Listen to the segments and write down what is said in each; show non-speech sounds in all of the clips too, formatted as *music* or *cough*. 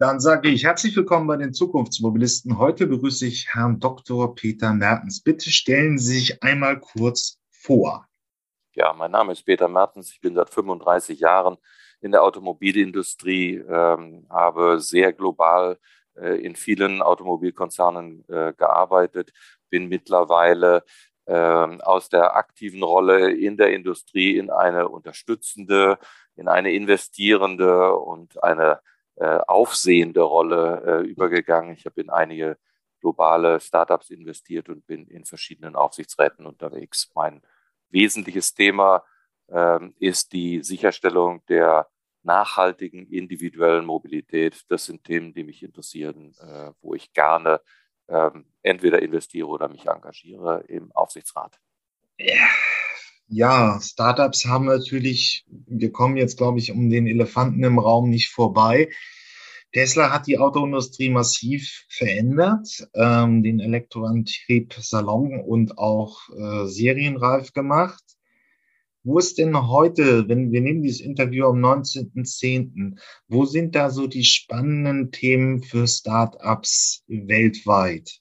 Dann sage ich herzlich willkommen bei den Zukunftsmobilisten. Heute begrüße ich Herrn Dr. Peter Mertens. Bitte stellen Sie sich einmal kurz vor. Ja, mein Name ist Peter Mertens. Ich bin seit 35 Jahren in der Automobilindustrie, ähm, habe sehr global äh, in vielen Automobilkonzernen äh, gearbeitet, bin mittlerweile äh, aus der aktiven Rolle in der Industrie in eine unterstützende, in eine investierende und eine äh, aufsehende Rolle äh, übergegangen. Ich habe in einige globale Startups investiert und bin in verschiedenen Aufsichtsräten unterwegs. Mein wesentliches Thema ähm, ist die Sicherstellung der nachhaltigen individuellen Mobilität. Das sind Themen, die mich interessieren, äh, wo ich gerne ähm, entweder investiere oder mich engagiere im Aufsichtsrat. Ja, Startups haben natürlich, wir kommen jetzt, glaube ich, um den Elefanten im Raum nicht vorbei. Tesla hat die Autoindustrie massiv verändert, ähm, den Elektroantrieb salon und auch äh, serienreif gemacht. Wo ist denn heute, wenn wir nehmen dieses Interview am 19.10., wo sind da so die spannenden Themen für Startups weltweit?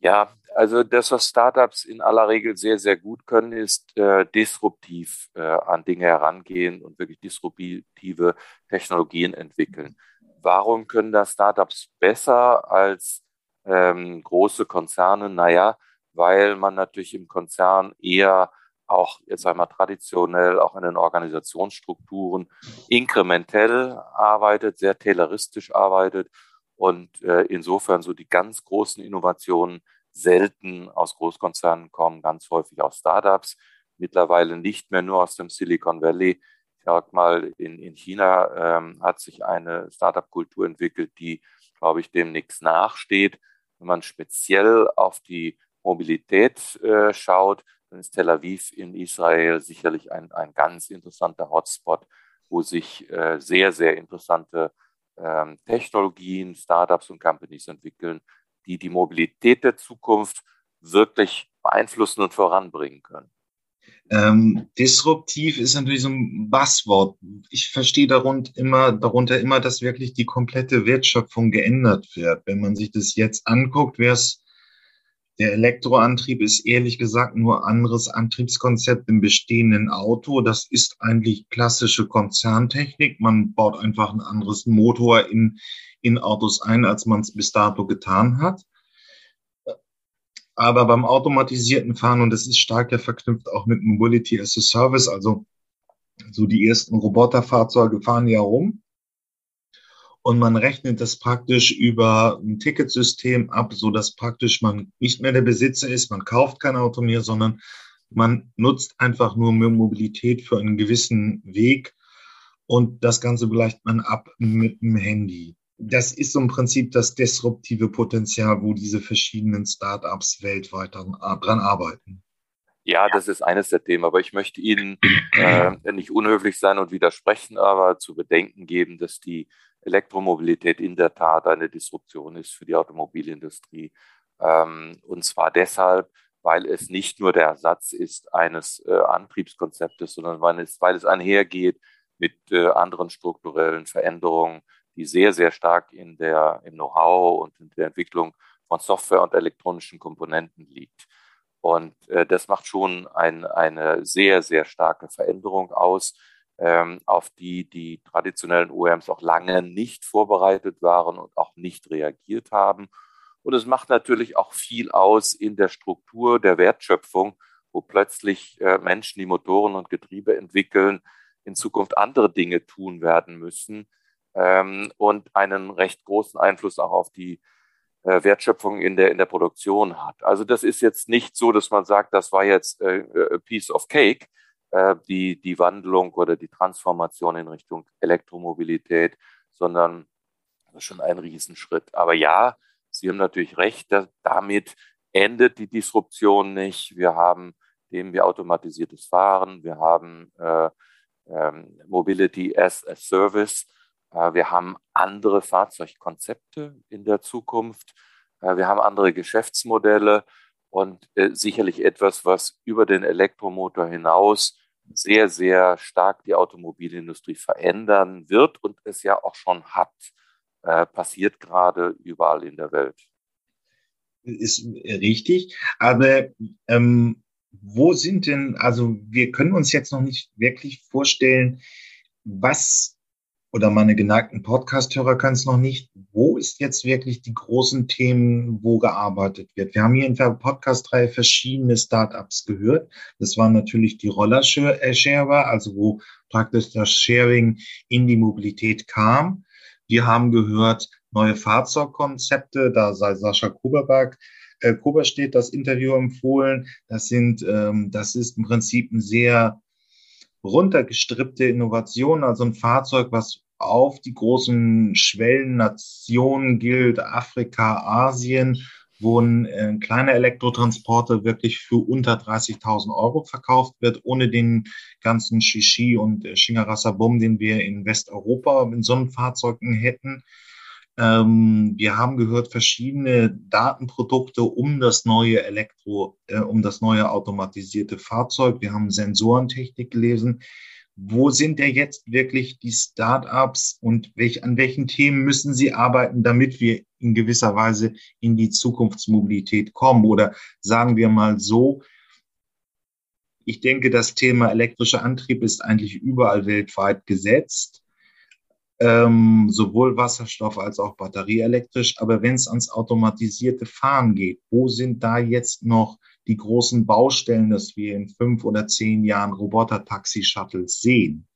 Ja, also das, was Startups in aller Regel sehr, sehr gut können, ist äh, disruptiv äh, an Dinge herangehen und wirklich disruptive Technologien entwickeln. Warum können das Startups besser als ähm, große Konzerne? Naja, weil man natürlich im Konzern eher auch jetzt einmal traditionell auch in den Organisationsstrukturen inkrementell arbeitet, sehr tayloristisch arbeitet und äh, insofern so die ganz großen Innovationen selten aus Großkonzernen kommen, ganz häufig aus Startups, mittlerweile nicht mehr nur aus dem Silicon Valley. Ich sag mal, in, in China ähm, hat sich eine Startup-Kultur entwickelt, die, glaube ich, dem nichts nachsteht. Wenn man speziell auf die Mobilität äh, schaut, dann ist Tel Aviv in Israel sicherlich ein, ein ganz interessanter Hotspot, wo sich äh, sehr, sehr interessante ähm, Technologien, Startups und Companies entwickeln, die die Mobilität der Zukunft wirklich beeinflussen und voranbringen können. Ähm, disruptiv ist natürlich so ein Basswort. Ich verstehe darunter immer, darunter immer, dass wirklich die komplette Wertschöpfung geändert wird. Wenn man sich das jetzt anguckt, wäre es der Elektroantrieb ist ehrlich gesagt nur anderes Antriebskonzept im bestehenden Auto. Das ist eigentlich klassische Konzerntechnik. Man baut einfach ein anderes Motor in, in Autos ein, als man es bis dato getan hat. Aber beim automatisierten Fahren, und das ist stark ja verknüpft auch mit Mobility as a Service, also so die ersten Roboterfahrzeuge fahren ja rum und man rechnet das praktisch über ein Ticketsystem ab, so dass praktisch man nicht mehr der Besitzer ist, man kauft kein Auto mehr, sondern man nutzt einfach nur Mobilität für einen gewissen Weg und das Ganze gleicht man ab mit dem Handy. Das ist im Prinzip das disruptive Potenzial, wo diese verschiedenen Startups weltweit dran arbeiten. Ja, das ist eines der Themen, aber ich möchte Ihnen äh, nicht unhöflich sein und widersprechen, aber zu bedenken geben, dass die Elektromobilität in der Tat eine Disruption ist für die Automobilindustrie. Ähm, und zwar deshalb, weil es nicht nur der Ersatz ist eines äh, Antriebskonzeptes, sondern weil es, weil es einhergeht mit äh, anderen strukturellen Veränderungen, die sehr, sehr stark in der, im Know-how und in der Entwicklung von Software und elektronischen Komponenten liegt. Und äh, das macht schon ein, eine sehr, sehr starke Veränderung aus auf die die traditionellen OEMs auch lange nicht vorbereitet waren und auch nicht reagiert haben. Und es macht natürlich auch viel aus in der Struktur der Wertschöpfung, wo plötzlich äh, Menschen, die Motoren und Getriebe entwickeln, in Zukunft andere Dinge tun werden müssen ähm, und einen recht großen Einfluss auch auf die äh, Wertschöpfung in der, in der Produktion hat. Also das ist jetzt nicht so, dass man sagt, das war jetzt a äh, piece of cake, äh, die, die Wandlung oder die Transformation in Richtung Elektromobilität, sondern das ist schon ein Riesenschritt. Aber ja, Sie haben natürlich recht, dass damit endet die Disruption nicht. Wir haben dem wir automatisiertes Fahren, wir haben äh, ähm, Mobility as a Service, äh, wir haben andere Fahrzeugkonzepte in der Zukunft, äh, wir haben andere Geschäftsmodelle und äh, sicherlich etwas, was über den Elektromotor hinaus sehr, sehr stark die Automobilindustrie verändern wird und es ja auch schon hat. Äh, passiert gerade überall in der Welt. Ist richtig. Aber ähm, wo sind denn, also wir können uns jetzt noch nicht wirklich vorstellen, was oder meine geneigten Podcast-Hörer können es noch nicht. Wo ist jetzt wirklich die großen Themen, wo gearbeitet wird? Wir haben hier in der Podcast-Reihe verschiedene Startups gehört. Das waren natürlich die Roller-Sharer, also wo praktisch das Sharing in die Mobilität kam. Wir haben gehört neue Fahrzeugkonzepte, da sei Sascha Kuberberg äh, Kuberstedt das Interview empfohlen. Das sind, ähm, das ist im Prinzip ein sehr runtergestrippte Innovation, also ein Fahrzeug, was auf die großen Schwellennationen gilt, Afrika, Asien, wo ein, äh, kleiner Elektrotransporter wirklich für unter 30.000 Euro verkauft wird, ohne den ganzen Shishi und äh, Shingarasabum, den wir in Westeuropa in so einem Fahrzeugen hätten. Ähm, wir haben gehört, verschiedene Datenprodukte um das neue Elektro, äh, um das neue automatisierte Fahrzeug. Wir haben Sensorentechnik gelesen. Wo sind denn jetzt wirklich die Startups und welch, an welchen Themen müssen sie arbeiten, damit wir in gewisser Weise in die Zukunftsmobilität kommen? Oder sagen wir mal so, ich denke, das Thema elektrischer Antrieb ist eigentlich überall weltweit gesetzt ähm, sowohl Wasserstoff als auch batterieelektrisch. Aber wenn es ans automatisierte Fahren geht, wo sind da jetzt noch die großen Baustellen, dass wir in fünf oder zehn Jahren Roboter-Taxi-Shuttles sehen?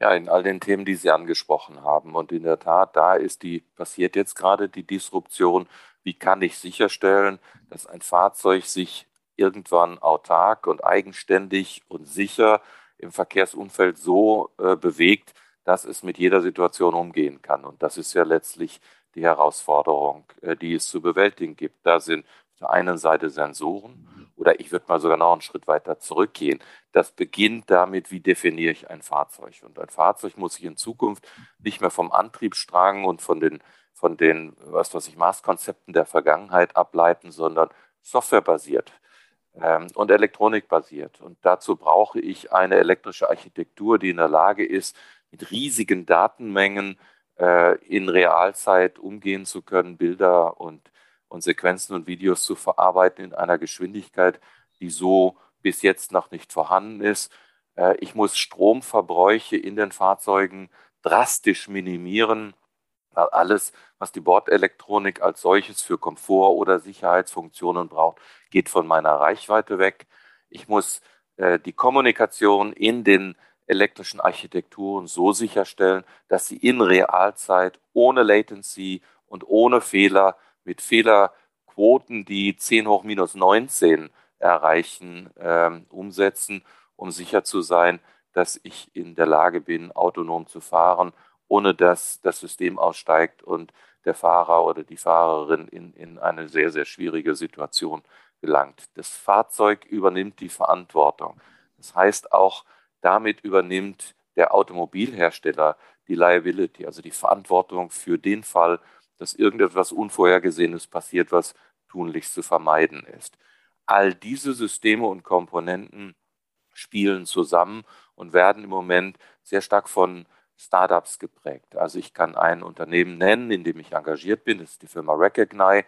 Ja, in all den Themen, die Sie angesprochen haben. Und in der Tat, da ist die, passiert jetzt gerade die Disruption. Wie kann ich sicherstellen, dass ein Fahrzeug sich irgendwann autark und eigenständig und sicher im Verkehrsumfeld so äh, bewegt, dass es mit jeder Situation umgehen kann. Und das ist ja letztlich die Herausforderung, äh, die es zu bewältigen gibt. Da sind der einen Seite Sensoren oder ich würde mal sogar noch einen Schritt weiter zurückgehen. Das beginnt damit, wie definiere ich ein Fahrzeug. Und ein Fahrzeug muss sich in Zukunft nicht mehr vom Antriebsstrang und von den, von den was weiß ich, Maßkonzepten der Vergangenheit ableiten, sondern softwarebasiert ähm, und elektronikbasiert. Und dazu brauche ich eine elektrische Architektur, die in der Lage ist, mit riesigen Datenmengen äh, in Realzeit umgehen zu können, Bilder und, und Sequenzen und Videos zu verarbeiten in einer Geschwindigkeit, die so bis jetzt noch nicht vorhanden ist. Äh, ich muss Stromverbräuche in den Fahrzeugen drastisch minimieren, weil alles, was die Bordelektronik als solches für Komfort oder Sicherheitsfunktionen braucht, geht von meiner Reichweite weg. Ich muss äh, die Kommunikation in den elektrischen Architekturen so sicherstellen, dass sie in Realzeit ohne Latency und ohne Fehler mit Fehlerquoten, die 10 hoch minus 19 erreichen, ähm, umsetzen, um sicher zu sein, dass ich in der Lage bin, autonom zu fahren, ohne dass das System aussteigt und der Fahrer oder die Fahrerin in, in eine sehr, sehr schwierige Situation gelangt. Das Fahrzeug übernimmt die Verantwortung. Das heißt auch, damit übernimmt der Automobilhersteller die Liability, also die Verantwortung für den Fall, dass irgendetwas Unvorhergesehenes passiert, was tunlichst zu vermeiden ist. All diese Systeme und Komponenten spielen zusammen und werden im Moment sehr stark von Startups geprägt. Also ich kann ein Unternehmen nennen, in dem ich engagiert bin, das ist die Firma Recognize,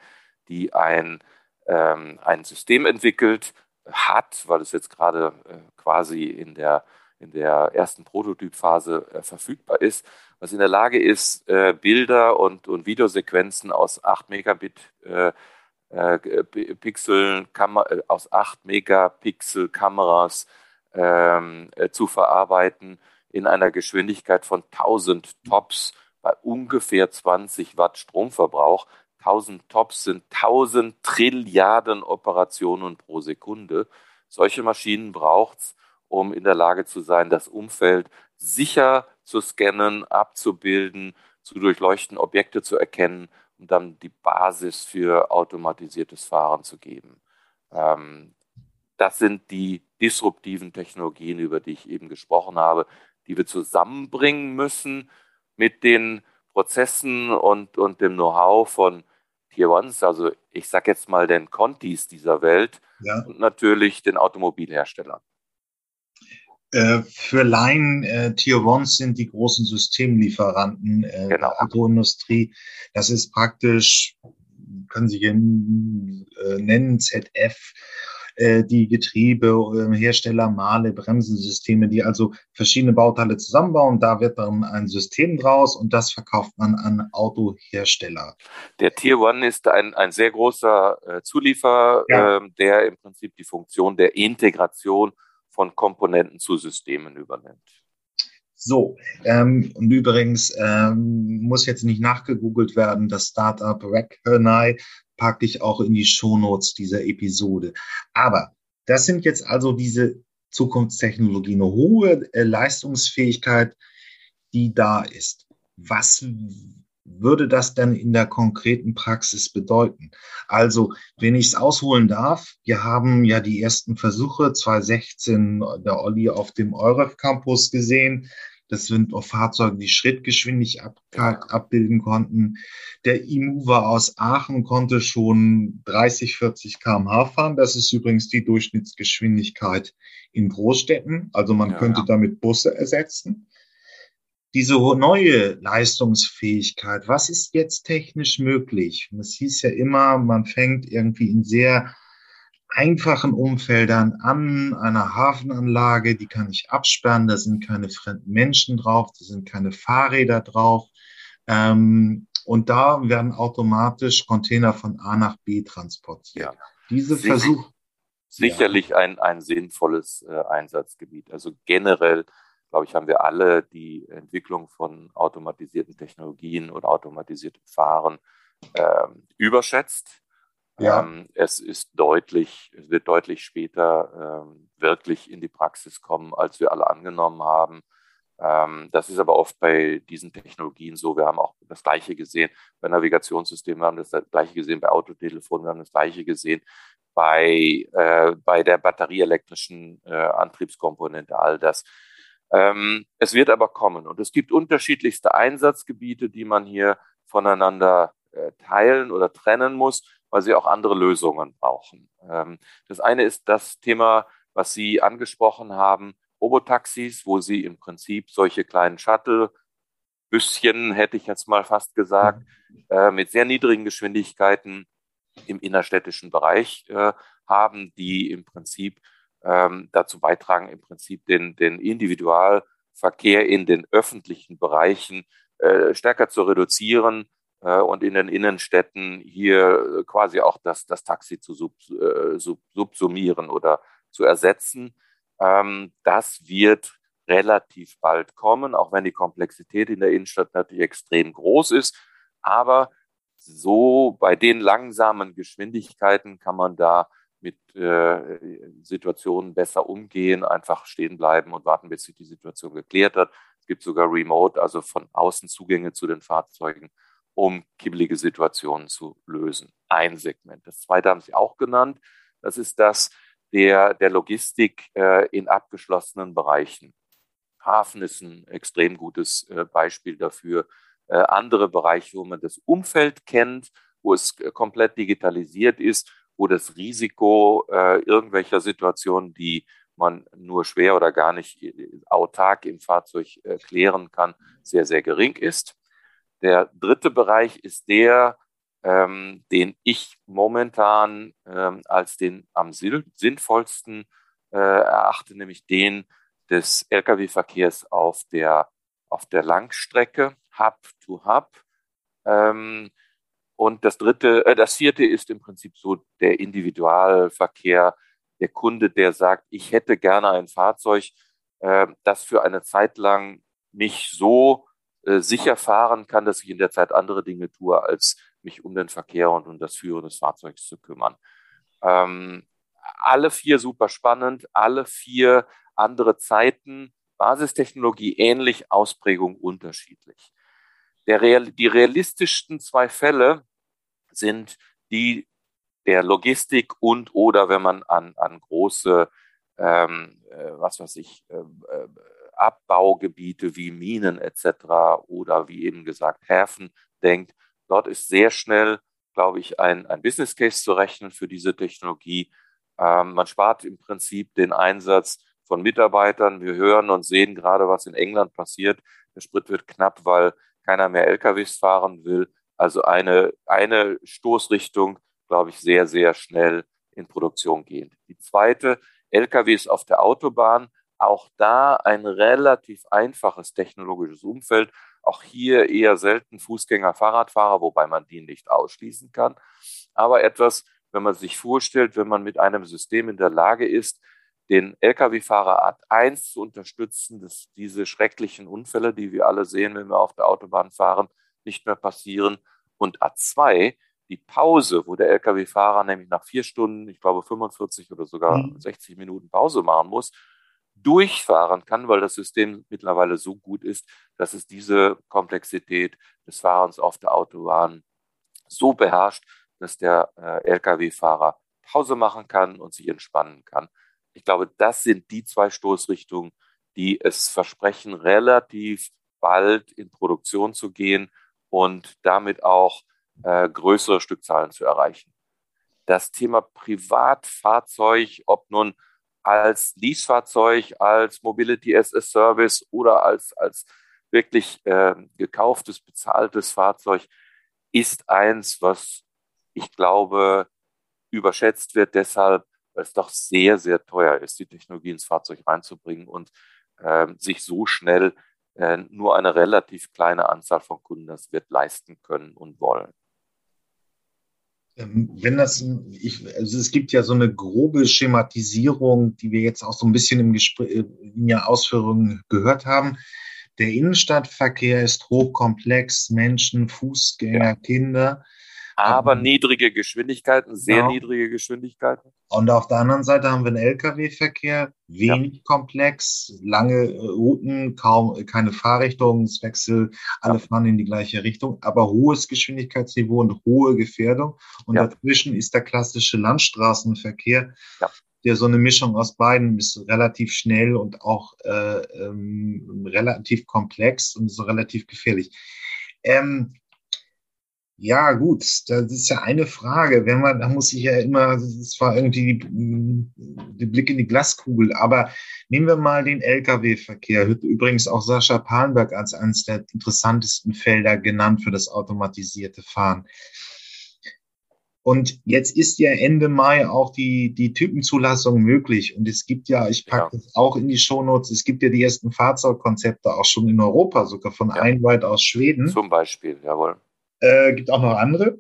die ein, ähm, ein System entwickelt hat, weil es jetzt gerade äh, quasi in der in der ersten Prototypphase äh, verfügbar ist, was in der Lage ist, äh, Bilder und, und Videosequenzen aus 8 Megabit äh, äh Pixeln, äh, aus 8 Megapixel Kameras ähm, äh, zu verarbeiten in einer Geschwindigkeit von 1000 Tops bei ungefähr 20 Watt Stromverbrauch. 1000 Tops sind 1000 Trilliarden Operationen pro Sekunde. Solche Maschinen braucht es, um in der Lage zu sein, das Umfeld sicher zu scannen, abzubilden, zu durchleuchten, Objekte zu erkennen und dann die Basis für automatisiertes Fahren zu geben. Ähm, das sind die disruptiven Technologien, über die ich eben gesprochen habe, die wir zusammenbringen müssen mit den Prozessen und, und dem Know-how von Tier Ones, also ich sage jetzt mal den Contis dieser Welt ja. und natürlich den Automobilherstellern. Äh, für Laien, äh, Tier Ones sind die großen Systemlieferanten äh, genau. der Autoindustrie. Das ist praktisch, können Sie hier äh, nennen, ZF, äh, die Getriebe, äh, Hersteller, Male, Bremsensysteme, die also verschiedene Bauteile zusammenbauen. Da wird dann ein System draus und das verkauft man an Autohersteller. Der Tier One ist ein, ein sehr großer äh, Zulieferer, ja. äh, der im Prinzip die Funktion der Integration von Komponenten zu Systemen übernimmt. So, ähm, und übrigens ähm, muss jetzt nicht nachgegoogelt werden, das Startup Recognize packe ich auch in die Shownotes dieser Episode. Aber das sind jetzt also diese Zukunftstechnologien, eine hohe äh, Leistungsfähigkeit, die da ist. Was würde das dann in der konkreten Praxis bedeuten? Also, wenn ich es ausholen darf, wir haben ja die ersten Versuche 2016 der Olli auf dem EUREF Campus gesehen. Das sind auch Fahrzeuge, die Schrittgeschwindigkeit abbilden konnten. Der E-Mover aus Aachen konnte schon 30, 40 kmh fahren. Das ist übrigens die Durchschnittsgeschwindigkeit in Großstädten. Also man ja, könnte ja. damit Busse ersetzen diese neue Leistungsfähigkeit, was ist jetzt technisch möglich? Es hieß ja immer, man fängt irgendwie in sehr einfachen Umfeldern an, einer Hafenanlage, die kann ich absperren, da sind keine fremden Menschen drauf, da sind keine Fahrräder drauf. Ähm, und da werden automatisch Container von A nach B transportiert. Ja. Diese Versuche. Sicherlich ja. ein, ein sinnvolles äh, Einsatzgebiet. Also generell glaube ich, haben wir alle die Entwicklung von automatisierten Technologien und automatisiertem Fahren ähm, überschätzt. Ja. Ähm, es ist deutlich, es wird deutlich später ähm, wirklich in die Praxis kommen, als wir alle angenommen haben. Ähm, das ist aber oft bei diesen Technologien so. Wir haben auch das Gleiche gesehen bei Navigationssystemen, wir haben das Gleiche gesehen bei Autotelefonen, wir haben das Gleiche gesehen bei, äh, bei der batterieelektrischen äh, Antriebskomponente, all das. Ähm, es wird aber kommen und es gibt unterschiedlichste Einsatzgebiete, die man hier voneinander äh, teilen oder trennen muss, weil sie auch andere Lösungen brauchen. Ähm, das eine ist das Thema, was Sie angesprochen haben, Robotaxis, wo Sie im Prinzip solche kleinen Shuttle Büsschen, hätte ich jetzt mal fast gesagt, äh, mit sehr niedrigen Geschwindigkeiten im innerstädtischen Bereich äh, haben, die im Prinzip ähm, dazu beitragen, im Prinzip den, den Individualverkehr in den öffentlichen Bereichen äh, stärker zu reduzieren äh, und in den Innenstädten hier quasi auch das, das Taxi zu sub, äh, sub, subsumieren oder zu ersetzen. Ähm, das wird relativ bald kommen, auch wenn die Komplexität in der Innenstadt natürlich extrem groß ist. Aber so bei den langsamen Geschwindigkeiten kann man da mit äh, Situationen besser umgehen, einfach stehen bleiben und warten, bis sich die Situation geklärt hat. Es gibt sogar Remote, also von außen Zugänge zu den Fahrzeugen, um kibbelige Situationen zu lösen. Ein Segment. Das zweite haben Sie auch genannt. Das ist das der, der Logistik äh, in abgeschlossenen Bereichen. Hafen ist ein extrem gutes äh, Beispiel dafür. Äh, andere Bereiche, wo man das Umfeld kennt, wo es äh, komplett digitalisiert ist wo das Risiko äh, irgendwelcher Situationen, die man nur schwer oder gar nicht äh, autark im Fahrzeug äh, klären kann, sehr, sehr gering ist. Der dritte Bereich ist der, ähm, den ich momentan ähm, als den am sinnvollsten äh, erachte, nämlich den des Lkw-Verkehrs auf der, auf der Langstrecke, Hub to Hub. Ähm, und das dritte, äh, das vierte ist im Prinzip so der Individualverkehr, der Kunde, der sagt, ich hätte gerne ein Fahrzeug, äh, das für eine Zeit lang mich so äh, sicher fahren kann, dass ich in der Zeit andere Dinge tue, als mich um den Verkehr und um das Führen des Fahrzeugs zu kümmern. Ähm, alle vier super spannend, alle vier andere Zeiten, Basistechnologie ähnlich, Ausprägung unterschiedlich. Real, die realistischsten zwei Fälle sind die der Logistik und oder wenn man an, an große, ähm, äh, was weiß ich, äh, äh, Abbaugebiete wie Minen etc. oder wie eben gesagt Häfen denkt, dort ist sehr schnell, glaube ich, ein, ein Business Case zu rechnen für diese Technologie. Ähm, man spart im Prinzip den Einsatz von Mitarbeitern. Wir hören und sehen gerade, was in England passiert. Der Sprit wird knapp, weil keiner mehr LKWs fahren will. Also eine, eine Stoßrichtung, glaube ich, sehr, sehr schnell in Produktion gehend. Die zweite, LKWs auf der Autobahn. Auch da ein relativ einfaches technologisches Umfeld. Auch hier eher selten Fußgänger, Fahrradfahrer, wobei man die nicht ausschließen kann. Aber etwas, wenn man sich vorstellt, wenn man mit einem System in der Lage ist, den Lkw-Fahrer Art 1 zu unterstützen, dass diese schrecklichen Unfälle, die wir alle sehen, wenn wir auf der Autobahn fahren, nicht mehr passieren. Und Art 2, die Pause, wo der Lkw-Fahrer nämlich nach vier Stunden, ich glaube 45 oder sogar mhm. 60 Minuten Pause machen muss, durchfahren kann, weil das System mittlerweile so gut ist, dass es diese Komplexität des Fahrens auf der Autobahn so beherrscht, dass der äh, Lkw-Fahrer Pause machen kann und sich entspannen kann. Ich glaube, das sind die zwei Stoßrichtungen, die es versprechen, relativ bald in Produktion zu gehen und damit auch äh, größere Stückzahlen zu erreichen. Das Thema Privatfahrzeug, ob nun als Leasefahrzeug, als Mobility as a Service oder als, als wirklich äh, gekauftes, bezahltes Fahrzeug, ist eins, was ich glaube, überschätzt wird deshalb, weil es doch sehr, sehr teuer ist, die Technologie ins Fahrzeug reinzubringen und äh, sich so schnell nur eine relativ kleine Anzahl von Kunden das wird leisten können und wollen. Ähm, wenn das, ich, also es gibt ja so eine grobe Schematisierung, die wir jetzt auch so ein bisschen im Gespräch, in der Ausführungen gehört haben. Der Innenstadtverkehr ist hochkomplex, Menschen, Fußgänger, ja. Kinder aber ähm, niedrige Geschwindigkeiten, sehr genau. niedrige Geschwindigkeiten. Und auf der anderen Seite haben wir einen Lkw-Verkehr, wenig ja. komplex, lange äh, Routen, kaum keine Fahrrichtungswechsel, alle ja. fahren in die gleiche Richtung, aber hohes Geschwindigkeitsniveau und hohe Gefährdung. Und ja. dazwischen ist der klassische Landstraßenverkehr, der so eine Mischung aus beiden ist, relativ schnell und auch äh, ähm, relativ komplex und so relativ gefährlich. Ähm, ja, gut, das ist ja eine Frage. Wenn man, da muss ich ja immer, das war irgendwie die Blick in die Glaskugel. Aber nehmen wir mal den Lkw-Verkehr. Übrigens auch Sascha Palenberg als eines der interessantesten Felder genannt für das automatisierte Fahren. Und jetzt ist ja Ende Mai auch die, die Typenzulassung möglich. Und es gibt ja, ich packe ja. das auch in die Shownotes, es gibt ja die ersten Fahrzeugkonzepte auch schon in Europa, sogar von ja. Einweit aus Schweden. Zum Beispiel, jawohl. Äh, gibt auch noch andere.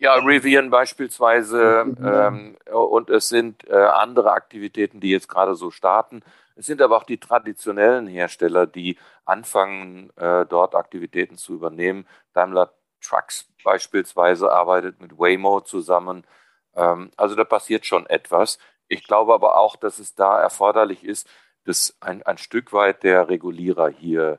Ja, Rivian beispielsweise ähm, und es sind äh, andere Aktivitäten, die jetzt gerade so starten. Es sind aber auch die traditionellen Hersteller, die anfangen, äh, dort Aktivitäten zu übernehmen. Daimler Trucks beispielsweise arbeitet mit Waymo zusammen. Ähm, also da passiert schon etwas. Ich glaube aber auch, dass es da erforderlich ist, dass ein, ein Stück weit der Regulierer hier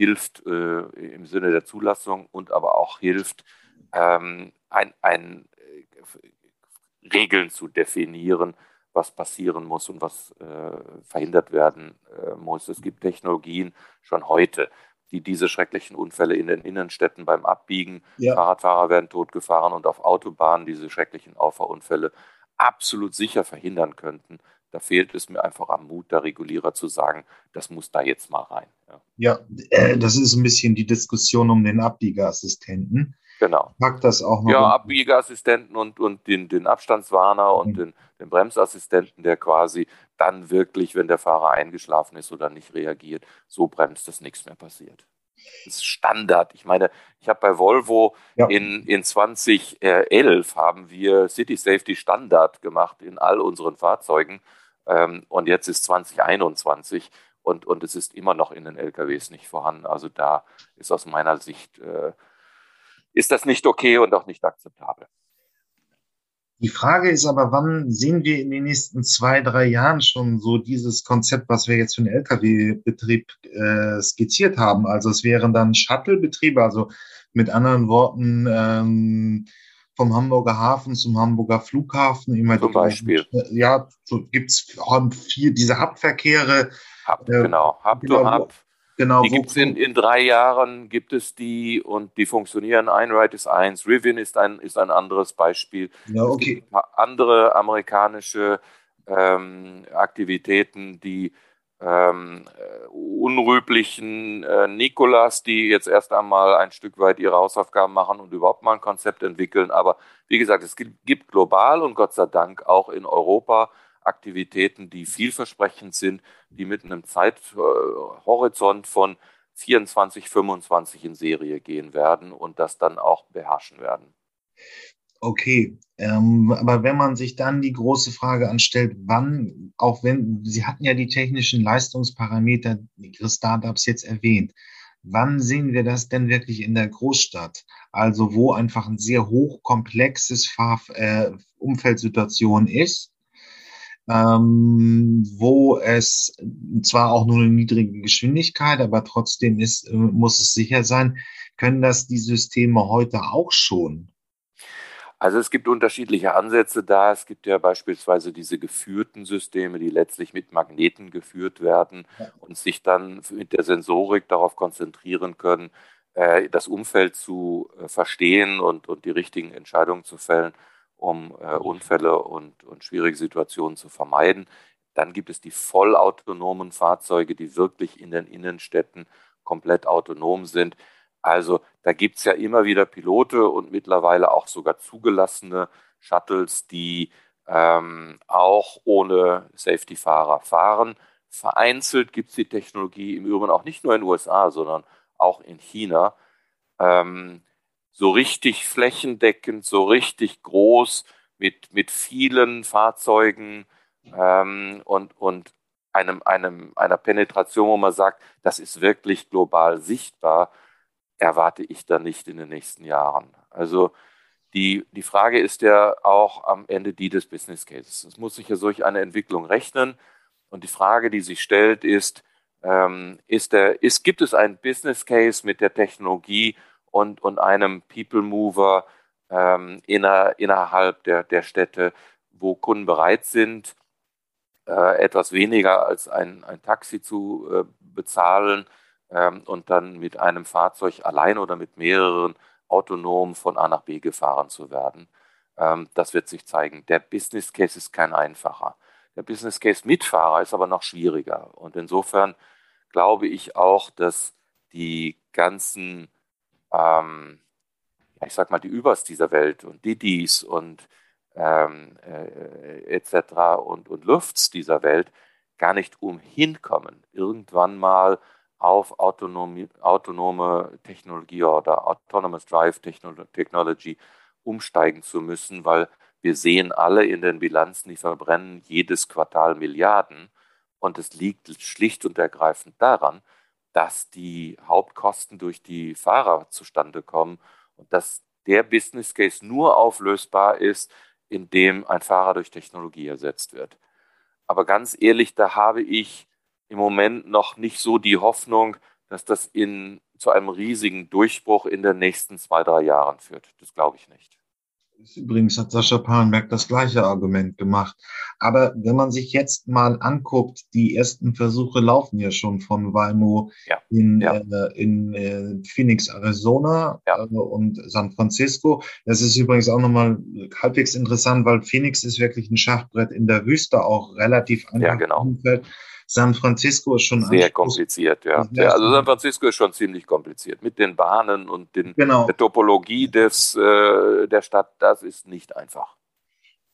hilft äh, im Sinne der Zulassung und aber auch hilft, ähm, ein, ein, äh, Regeln zu definieren, was passieren muss und was äh, verhindert werden äh, muss. Es gibt Technologien schon heute, die diese schrecklichen Unfälle in den Innenstädten beim Abbiegen, ja. Fahrradfahrer werden totgefahren und auf Autobahnen diese schrecklichen Auffahrunfälle absolut sicher verhindern könnten. Da fehlt es mir einfach am Mut der Regulierer zu sagen, das muss da jetzt mal rein. Ja, ja äh, das ist ein bisschen die Diskussion um den Abbiegerassistenten. Genau. Mag das auch noch. Ja, Abbiegerassistenten und, und den, den Abstandswarner und mhm. den, den Bremsassistenten, der quasi dann wirklich, wenn der Fahrer eingeschlafen ist oder nicht reagiert, so bremst, dass nichts mehr passiert. Das ist Standard. Ich meine, ich habe bei Volvo ja. in, in 2011 haben wir City Safety Standard gemacht in all unseren Fahrzeugen. Ähm, und jetzt ist 2021 und, und es ist immer noch in den LKWs nicht vorhanden. Also da ist aus meiner Sicht, äh, ist das nicht okay und auch nicht akzeptabel. Die Frage ist aber, wann sehen wir in den nächsten zwei, drei Jahren schon so dieses Konzept, was wir jetzt für den Lkw-Betrieb äh, skizziert haben? Also es wären dann Shuttle-Betriebe, also mit anderen Worten, ähm, vom Hamburger Hafen zum Hamburger Flughafen. Immer zum Beispiel. Ja, so gibt's vier, diese Hub-Verkehre. Hub, äh, genau, Hub genau, to Hub. Genau, die gibt es in, in drei Jahren, gibt es die und die funktionieren. Einride ist eins, Rivian ist ein, ist ein anderes Beispiel. Ja, okay. andere amerikanische ähm, Aktivitäten, die ähm, äh, unrühmlichen äh, Nikolas, die jetzt erst einmal ein Stück weit ihre Hausaufgaben machen und überhaupt mal ein Konzept entwickeln. Aber wie gesagt, es gibt, gibt global und Gott sei Dank auch in Europa Aktivitäten, die vielversprechend sind, die mit einem Zeithorizont von 24, 25 in Serie gehen werden und das dann auch beherrschen werden. Okay, ähm, aber wenn man sich dann die große Frage anstellt, wann, auch wenn, Sie hatten ja die technischen Leistungsparameter Ihre Startups jetzt erwähnt, wann sehen wir das denn wirklich in der Großstadt? Also wo einfach ein sehr hochkomplexes Fahr äh, Umfeldsituation ist, ähm, wo es zwar auch nur eine niedrige Geschwindigkeit, aber trotzdem ist, äh, muss es sicher sein, können das die Systeme heute auch schon? Also es gibt unterschiedliche Ansätze da. Es gibt ja beispielsweise diese geführten Systeme, die letztlich mit Magneten geführt werden und sich dann mit der Sensorik darauf konzentrieren können, äh, das Umfeld zu äh, verstehen und, und die richtigen Entscheidungen zu fällen, um äh, Unfälle und, und schwierige Situationen zu vermeiden. Dann gibt es die vollautonomen Fahrzeuge, die wirklich in den Innenstädten komplett autonom sind. Also da gibt es ja immer wieder Pilote und mittlerweile auch sogar zugelassene Shuttles, die ähm, auch ohne Safety-Fahrer fahren. Vereinzelt gibt es die Technologie im Übrigen auch nicht nur in den USA, sondern auch in China. Ähm, so richtig flächendeckend, so richtig groß mit, mit vielen Fahrzeugen ähm, und, und einem, einem, einer Penetration, wo man sagt, das ist wirklich global sichtbar erwarte ich dann nicht in den nächsten Jahren. Also die, die Frage ist ja auch am Ende die des Business Cases. Es muss sich ja solch eine Entwicklung rechnen. Und die Frage, die sich stellt, ist, ähm, ist der, ist, gibt es einen Business Case mit der Technologie und, und einem People Mover ähm, inner, innerhalb der, der Städte, wo Kunden bereit sind, äh, etwas weniger als ein, ein Taxi zu äh, bezahlen, ähm, und dann mit einem Fahrzeug allein oder mit mehreren autonom von A nach B gefahren zu werden. Ähm, das wird sich zeigen. Der Business Case ist kein einfacher. Der Business Case mit Fahrer ist aber noch schwieriger. Und insofern glaube ich auch, dass die ganzen, ähm, ich sag mal, die Übers dieser Welt und Didis und ähm, äh, etc. und, und Lufts dieser Welt gar nicht umhin kommen, irgendwann mal auf autonomie, autonome Technologie oder Autonomous Drive Technology umsteigen zu müssen, weil wir sehen alle in den Bilanzen, die verbrennen jedes Quartal Milliarden. Und es liegt schlicht und ergreifend daran, dass die Hauptkosten durch die Fahrer zustande kommen und dass der Business Case nur auflösbar ist, indem ein Fahrer durch Technologie ersetzt wird. Aber ganz ehrlich, da habe ich im Moment noch nicht so die Hoffnung, dass das in, zu einem riesigen Durchbruch in den nächsten zwei, drei Jahren führt. Das glaube ich nicht. Übrigens hat Sascha Palenberg das gleiche Argument gemacht. Aber wenn man sich jetzt mal anguckt, die ersten Versuche laufen ja schon von Waymo ja, in, ja. Äh, in äh, Phoenix, Arizona ja. äh, und San Francisco. Das ist übrigens auch nochmal halbwegs interessant, weil Phoenix ist wirklich ein Schachbrett in der Wüste, auch relativ einfach. Ja, genau. Umfeld. San Francisco ist schon sehr kompliziert, ja. ja. Also San Francisco ist schon ziemlich kompliziert mit den Bahnen und den, genau. der Topologie des, äh, der Stadt. Das ist nicht einfach.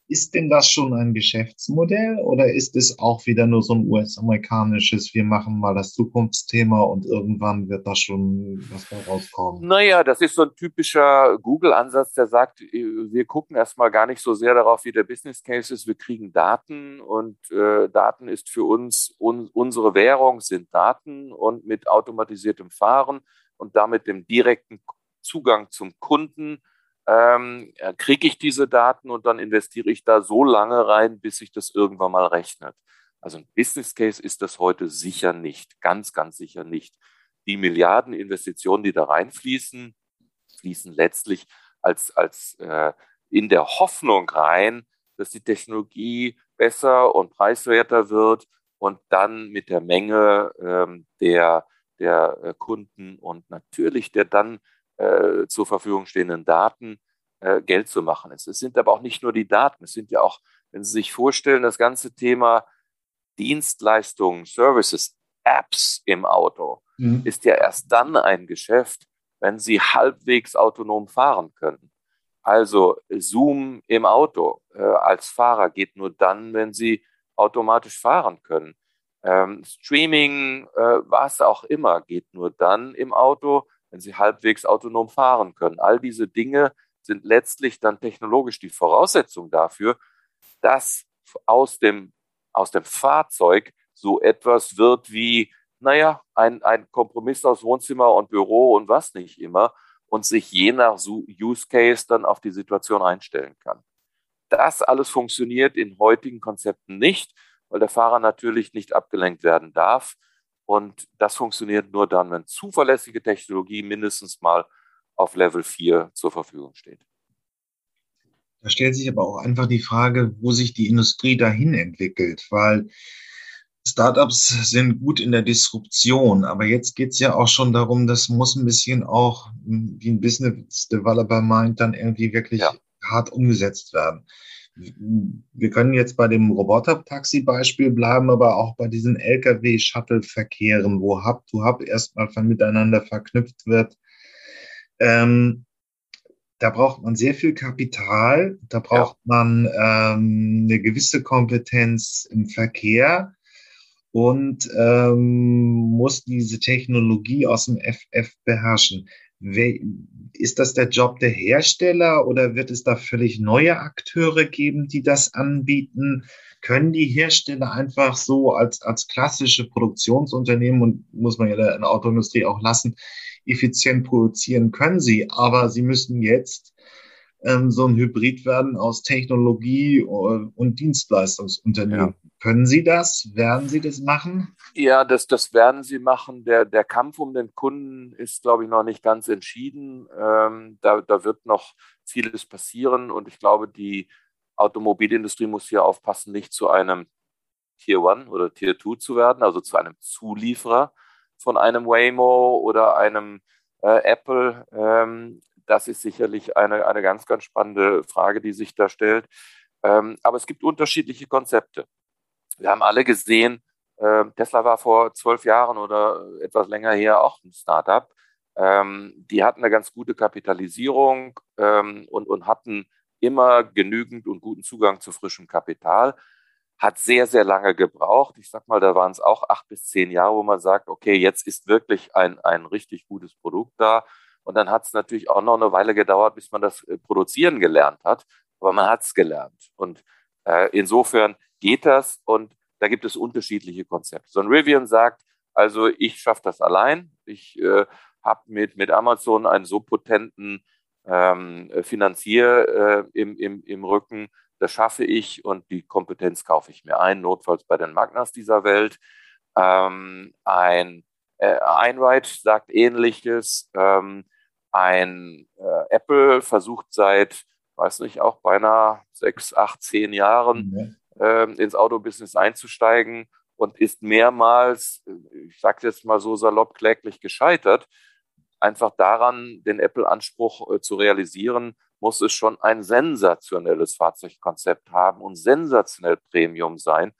Ist denn das schon ein Geschäftsmodell oder ist es auch wieder nur so ein US-amerikanisches, wir machen mal das Zukunftsthema und irgendwann wird da schon was rauskommen? Naja, das ist so ein typischer Google-Ansatz, der sagt, wir gucken erstmal gar nicht so sehr darauf, wie der Business Case ist. Wir kriegen Daten und äh, Daten ist für uns, un unsere Währung sind Daten und mit automatisiertem Fahren und damit dem direkten Zugang zum Kunden ähm, kriege ich diese Daten und dann investiere ich da so lange rein, bis sich das irgendwann mal rechnet. Also ein Business Case ist das heute sicher nicht, ganz, ganz sicher nicht. Die Milliarden Investitionen, die da reinfließen, fließen letztlich als, als äh, in der Hoffnung rein, dass die Technologie besser und preiswerter wird und dann mit der Menge ähm, der, der äh, Kunden und natürlich der dann äh, zur Verfügung stehenden Daten äh, Geld zu machen. Es, es, sind aber auch nicht nur die Daten, es sind ja auch Wenn Sie sich vorstellen, das ganze Thema Dienstleistungen, Services, Apps im Auto mhm. ist ja erst dann ein Geschäft, wenn Sie halbwegs autonom fahren können. Also Zoom im Auto äh, als Fahrer geht nur dann, wenn Sie automatisch fahren können. Ähm, Streaming, äh, was auch immer, geht nur dann im Auto, wenn Sie halbwegs autonom fahren können. All diese Dinge sind letztlich dann technologisch die Voraussetzung dafür, dass aus dem, aus dem Fahrzeug so etwas wird wie, naja, ein, ein Kompromiss aus Wohnzimmer und Büro und was nicht immer und sich je nach Use Case dann auf die Situation einstellen kann. Das alles funktioniert in heutigen Konzepten nicht, weil der Fahrer natürlich nicht abgelenkt werden darf. Und das funktioniert nur dann, wenn zuverlässige Technologie mindestens mal auf Level 4 zur Verfügung steht. Da stellt sich aber auch einfach die Frage, wo sich die Industrie dahin entwickelt, weil Startups sind gut in der Disruption, aber jetzt geht es ja auch schon darum, das muss ein bisschen auch, wie ein Business Developer meint, dann irgendwie wirklich ja. hart umgesetzt werden. Wir können jetzt bei dem Roboter-Taxi-Beispiel bleiben, aber auch bei diesen Lkw-Shuttle-Verkehren, wo Hub to Hub erstmal miteinander verknüpft wird. Ähm, da braucht man sehr viel Kapital, da braucht ja. man ähm, eine gewisse Kompetenz im Verkehr und ähm, muss diese Technologie aus dem FF beherrschen. Ist das der Job der Hersteller oder wird es da völlig neue Akteure geben, die das anbieten? Können die Hersteller einfach so als, als klassische Produktionsunternehmen und muss man ja in der Autoindustrie auch lassen, effizient produzieren können sie, aber sie müssen jetzt ähm, so ein Hybrid werden aus Technologie und Dienstleistungsunternehmen. Ja. Können Sie das? Werden Sie das machen? Ja, das, das werden Sie machen. Der, der Kampf um den Kunden ist, glaube ich, noch nicht ganz entschieden. Ähm, da, da wird noch vieles passieren und ich glaube, die Automobilindustrie muss hier aufpassen, nicht zu einem Tier One oder Tier Two zu werden, also zu einem Zulieferer von einem Waymo oder einem äh, Apple. Ähm, das ist sicherlich eine, eine ganz, ganz spannende Frage, die sich da stellt. Ähm, aber es gibt unterschiedliche Konzepte. Wir haben alle gesehen, äh, Tesla war vor zwölf Jahren oder etwas länger her auch ein Startup. Ähm, die hatten eine ganz gute Kapitalisierung ähm, und, und hatten immer genügend und guten Zugang zu frischem Kapital. Hat sehr, sehr lange gebraucht. Ich sag mal, da waren es auch acht bis zehn Jahre, wo man sagt, okay, jetzt ist wirklich ein, ein richtig gutes Produkt da. Und dann hat es natürlich auch noch eine Weile gedauert, bis man das äh, produzieren gelernt hat. Aber man hat es gelernt. Und äh, insofern geht das und da gibt es unterschiedliche Konzepte. So ein Rivian sagt, also ich schaffe das allein. Ich äh, habe mit, mit Amazon einen so potenten ähm, Finanzier äh, im, im, im Rücken, das schaffe ich und die Kompetenz kaufe ich mir ein, notfalls bei den Magnas dieser Welt. Ähm, ein äh, Einride sagt ähnliches. Ähm, ein äh, Apple versucht seit, weiß nicht, auch beinahe sechs, acht, zehn Jahren mhm äh, ins Autobusiness einzusteigen und ist mehrmals, ich sage jetzt mal so salopp, kläglich gescheitert. Einfach daran, den Apple-Anspruch äh, zu realisieren, muss es schon ein sensationelles Fahrzeugkonzept haben und sensationell Premium sein.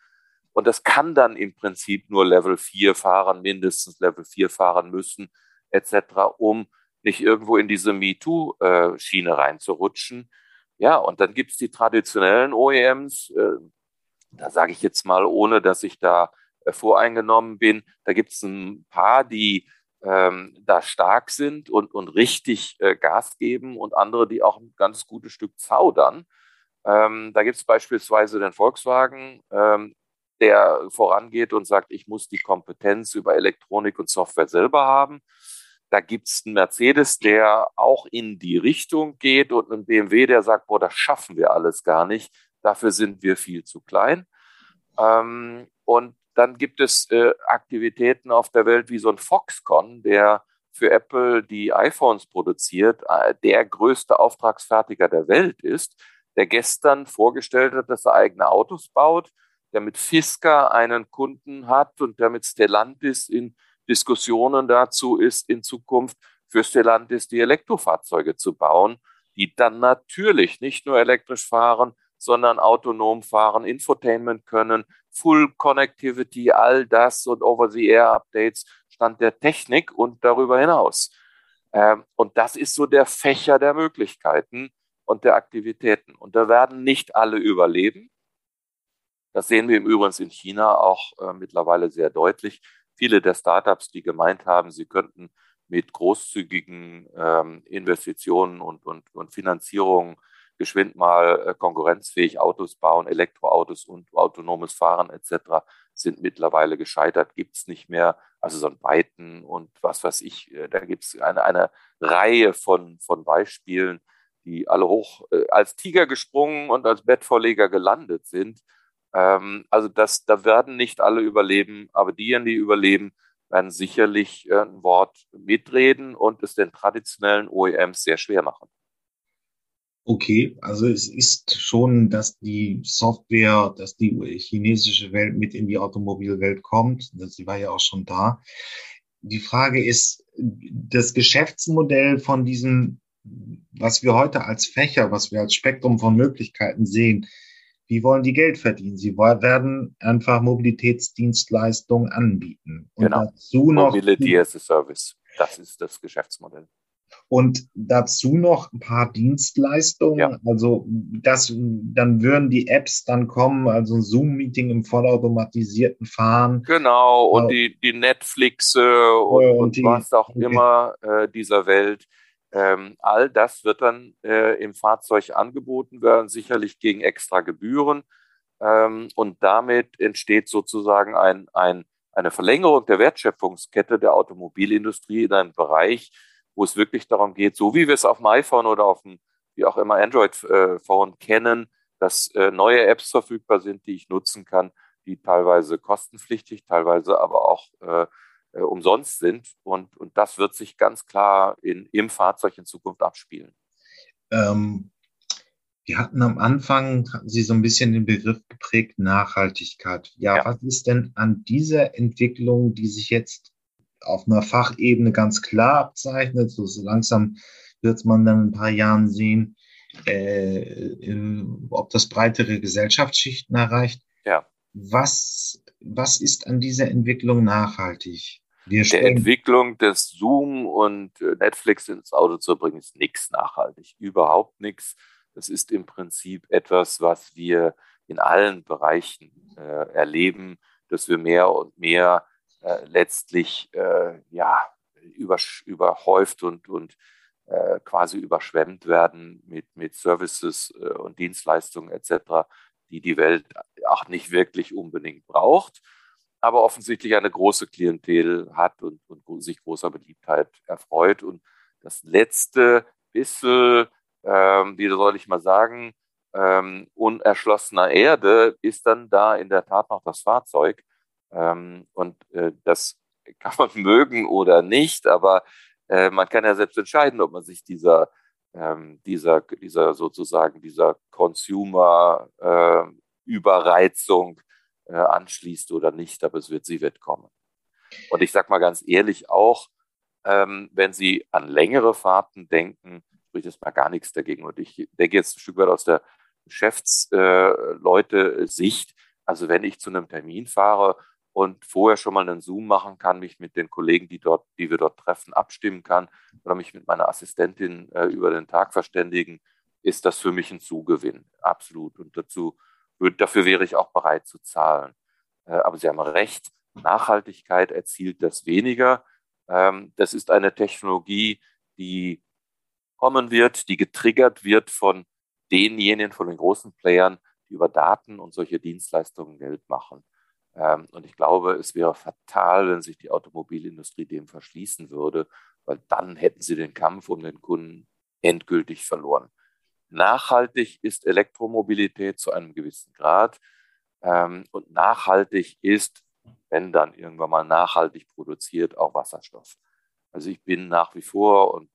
Und das kann dann im Prinzip nur Level 4 fahren, mindestens Level 4 fahren müssen, etc., um nicht irgendwo in diese MeToo-Schiene reinzurutschen. Ja, und dann gibt es die traditionellen OEMs, äh, da sage ich jetzt mal, ohne dass ich da äh, voreingenommen bin, da gibt es ein paar, die ähm, da stark sind und, und richtig äh, Gas geben und andere, die auch ein ganz gutes Stück zaudern. Ähm, da gibt es beispielsweise den Volkswagen, ähm, der vorangeht und sagt, ich muss die Kompetenz über Elektronik und Software selber haben. Da gibt es einen Mercedes, der auch in die Richtung geht und einen BMW, der sagt, boah, das schaffen wir alles gar nicht. Dafür sind wir viel zu klein. Ähm, und dann gibt es äh, Aktivitäten auf der Welt wie so ein Foxconn, der für Apple die iPhones produziert, äh, der größte Auftragsfertiger der Welt ist, der gestern vorgestellt hat, dass er eigene Autos baut, der mit Fisker einen Kunden hat und der mit Stellantis in Diskussionen dazu ist, in Zukunft für Stellantis die Elektrofahrzeuge zu bauen, die dann natürlich nicht nur elektrisch fahren, sondern autonom fahren, Infotainment können, Full Connectivity, all das und Over-the-Air-Updates, Stand der Technik und darüber hinaus. Ähm, und das ist so der Fächer der Möglichkeiten und der Aktivitäten. Und da werden nicht alle überleben. Das sehen wir im Übrigen in China auch äh, mittlerweile sehr deutlich. Viele der Startups, die gemeint haben, sie könnten mit großzügigen ähm, Investitionen und, und, und Finanzierungen geschwind mal äh, konkurrenzfähig Autos bauen, Elektroautos und autonomes Fahren etc. sind mittlerweile gescheitert, gibt es nicht mehr. Also so ein Weiten und was weiß ich, äh, da gibt es eine, eine Reihe von, von Beispielen, die alle hoch äh, als Tiger gesprungen und als Bettvorleger gelandet sind. Ähm, also das, da werden nicht alle überleben, aber diejenigen, die überleben, werden sicherlich äh, ein Wort mitreden und es den traditionellen OEMs sehr schwer machen. Okay, also es ist schon, dass die Software, dass die chinesische Welt mit in die Automobilwelt kommt. Sie war ja auch schon da. Die Frage ist, das Geschäftsmodell von diesem, was wir heute als Fächer, was wir als Spektrum von Möglichkeiten sehen, wie wollen die Geld verdienen? Sie werden einfach Mobilitätsdienstleistungen anbieten. Und genau. dazu noch Mobility as a Service. Das ist das Geschäftsmodell. Und dazu noch ein paar Dienstleistungen. Ja. Also das, dann würden die Apps dann kommen, also ein Zoom-Meeting im vollautomatisierten Fahren. Genau, und äh, die, die Netflixe und, und, und die, was auch okay. immer äh, dieser Welt. Ähm, all das wird dann äh, im Fahrzeug angeboten werden, sicherlich gegen extra Gebühren. Ähm, und damit entsteht sozusagen ein, ein, eine Verlängerung der Wertschöpfungskette der Automobilindustrie in einem Bereich, wo es wirklich darum geht, so wie wir es auf dem iPhone oder auf dem, wie auch immer, Android-Phone äh, kennen, dass äh, neue Apps verfügbar sind, die ich nutzen kann, die teilweise kostenpflichtig, teilweise aber auch äh, äh, umsonst sind. Und, und das wird sich ganz klar in, im Fahrzeug in Zukunft abspielen. Ähm, wir hatten am Anfang, hatten Sie so ein bisschen den Begriff geprägt, Nachhaltigkeit. Ja, ja, was ist denn an dieser Entwicklung, die sich jetzt auf einer Fachebene ganz klar abzeichnet. So, langsam wird man dann in ein paar Jahren sehen, äh, ob das breitere Gesellschaftsschichten erreicht. Ja. Was, was ist an dieser Entwicklung nachhaltig? Wir der Entwicklung des Zoom und äh, Netflix ins Auto zu bringen, ist nichts nachhaltig. Überhaupt nichts. Das ist im Prinzip etwas, was wir in allen Bereichen äh, erleben, dass wir mehr und mehr äh, letztlich äh, ja, über, überhäuft und, und äh, quasi überschwemmt werden mit, mit Services äh, und Dienstleistungen etc., die die Welt auch nicht wirklich unbedingt braucht, aber offensichtlich eine große Klientel hat und, und sich großer Beliebtheit erfreut. Und das letzte bisschen, ähm, wie soll ich mal sagen, ähm, unerschlossener Erde ist dann da in der Tat noch das Fahrzeug. Ähm, und äh, das kann man *laughs* mögen oder nicht, aber äh, man kann ja selbst entscheiden, ob man sich dieser, ähm, dieser, dieser sozusagen dieser Consumer-Überreizung äh, äh, anschließt oder nicht, aber es wird, sie wird kommen. Und ich sage mal ganz ehrlich auch, ähm, wenn Sie an längere Fahrten denken, spricht es mal gar nichts dagegen. Und ich denke jetzt ein Stück weit aus der Geschäftsleute-Sicht. Also wenn ich zu einem Termin fahre und vorher schon mal einen Zoom machen kann, mich mit den Kollegen, die dort, die wir dort treffen, abstimmen kann oder mich mit meiner Assistentin äh, über den Tag verständigen, ist das für mich ein Zugewinn. Absolut. Und dazu, dafür wäre ich auch bereit zu zahlen. Äh, aber Sie haben recht, Nachhaltigkeit erzielt das weniger. Ähm, das ist eine Technologie, die kommen wird, die getriggert wird von denjenigen, von den großen Playern, die über Daten und solche Dienstleistungen Geld machen. Ähm, und ich glaube, es wäre fatal, wenn sich die Automobilindustrie dem verschließen würde, weil dann hätten sie den Kampf um den Kunden endgültig verloren. Nachhaltig ist Elektromobilität zu einem gewissen Grad. Ähm, und nachhaltig ist, wenn dann irgendwann mal nachhaltig produziert, auch Wasserstoff. Also ich bin nach wie vor und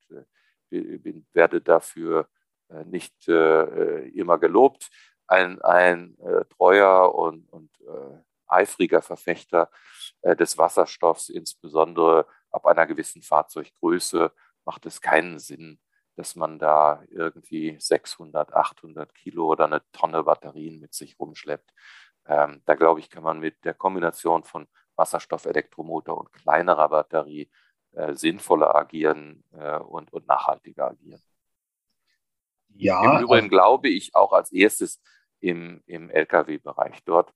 äh, bin, werde dafür äh, nicht äh, immer gelobt, ein, ein treuer und, und eifriger Verfechter des Wasserstoffs, insbesondere ab einer gewissen Fahrzeuggröße macht es keinen Sinn, dass man da irgendwie 600, 800 Kilo oder eine Tonne Batterien mit sich rumschleppt. Ähm, da glaube ich, kann man mit der Kombination von Wasserstoff-Elektromotor und kleinerer Batterie äh, sinnvoller agieren äh, und, und nachhaltiger agieren. Ja. Im Übrigen glaube ich auch als erstes im, im Lkw-Bereich. Dort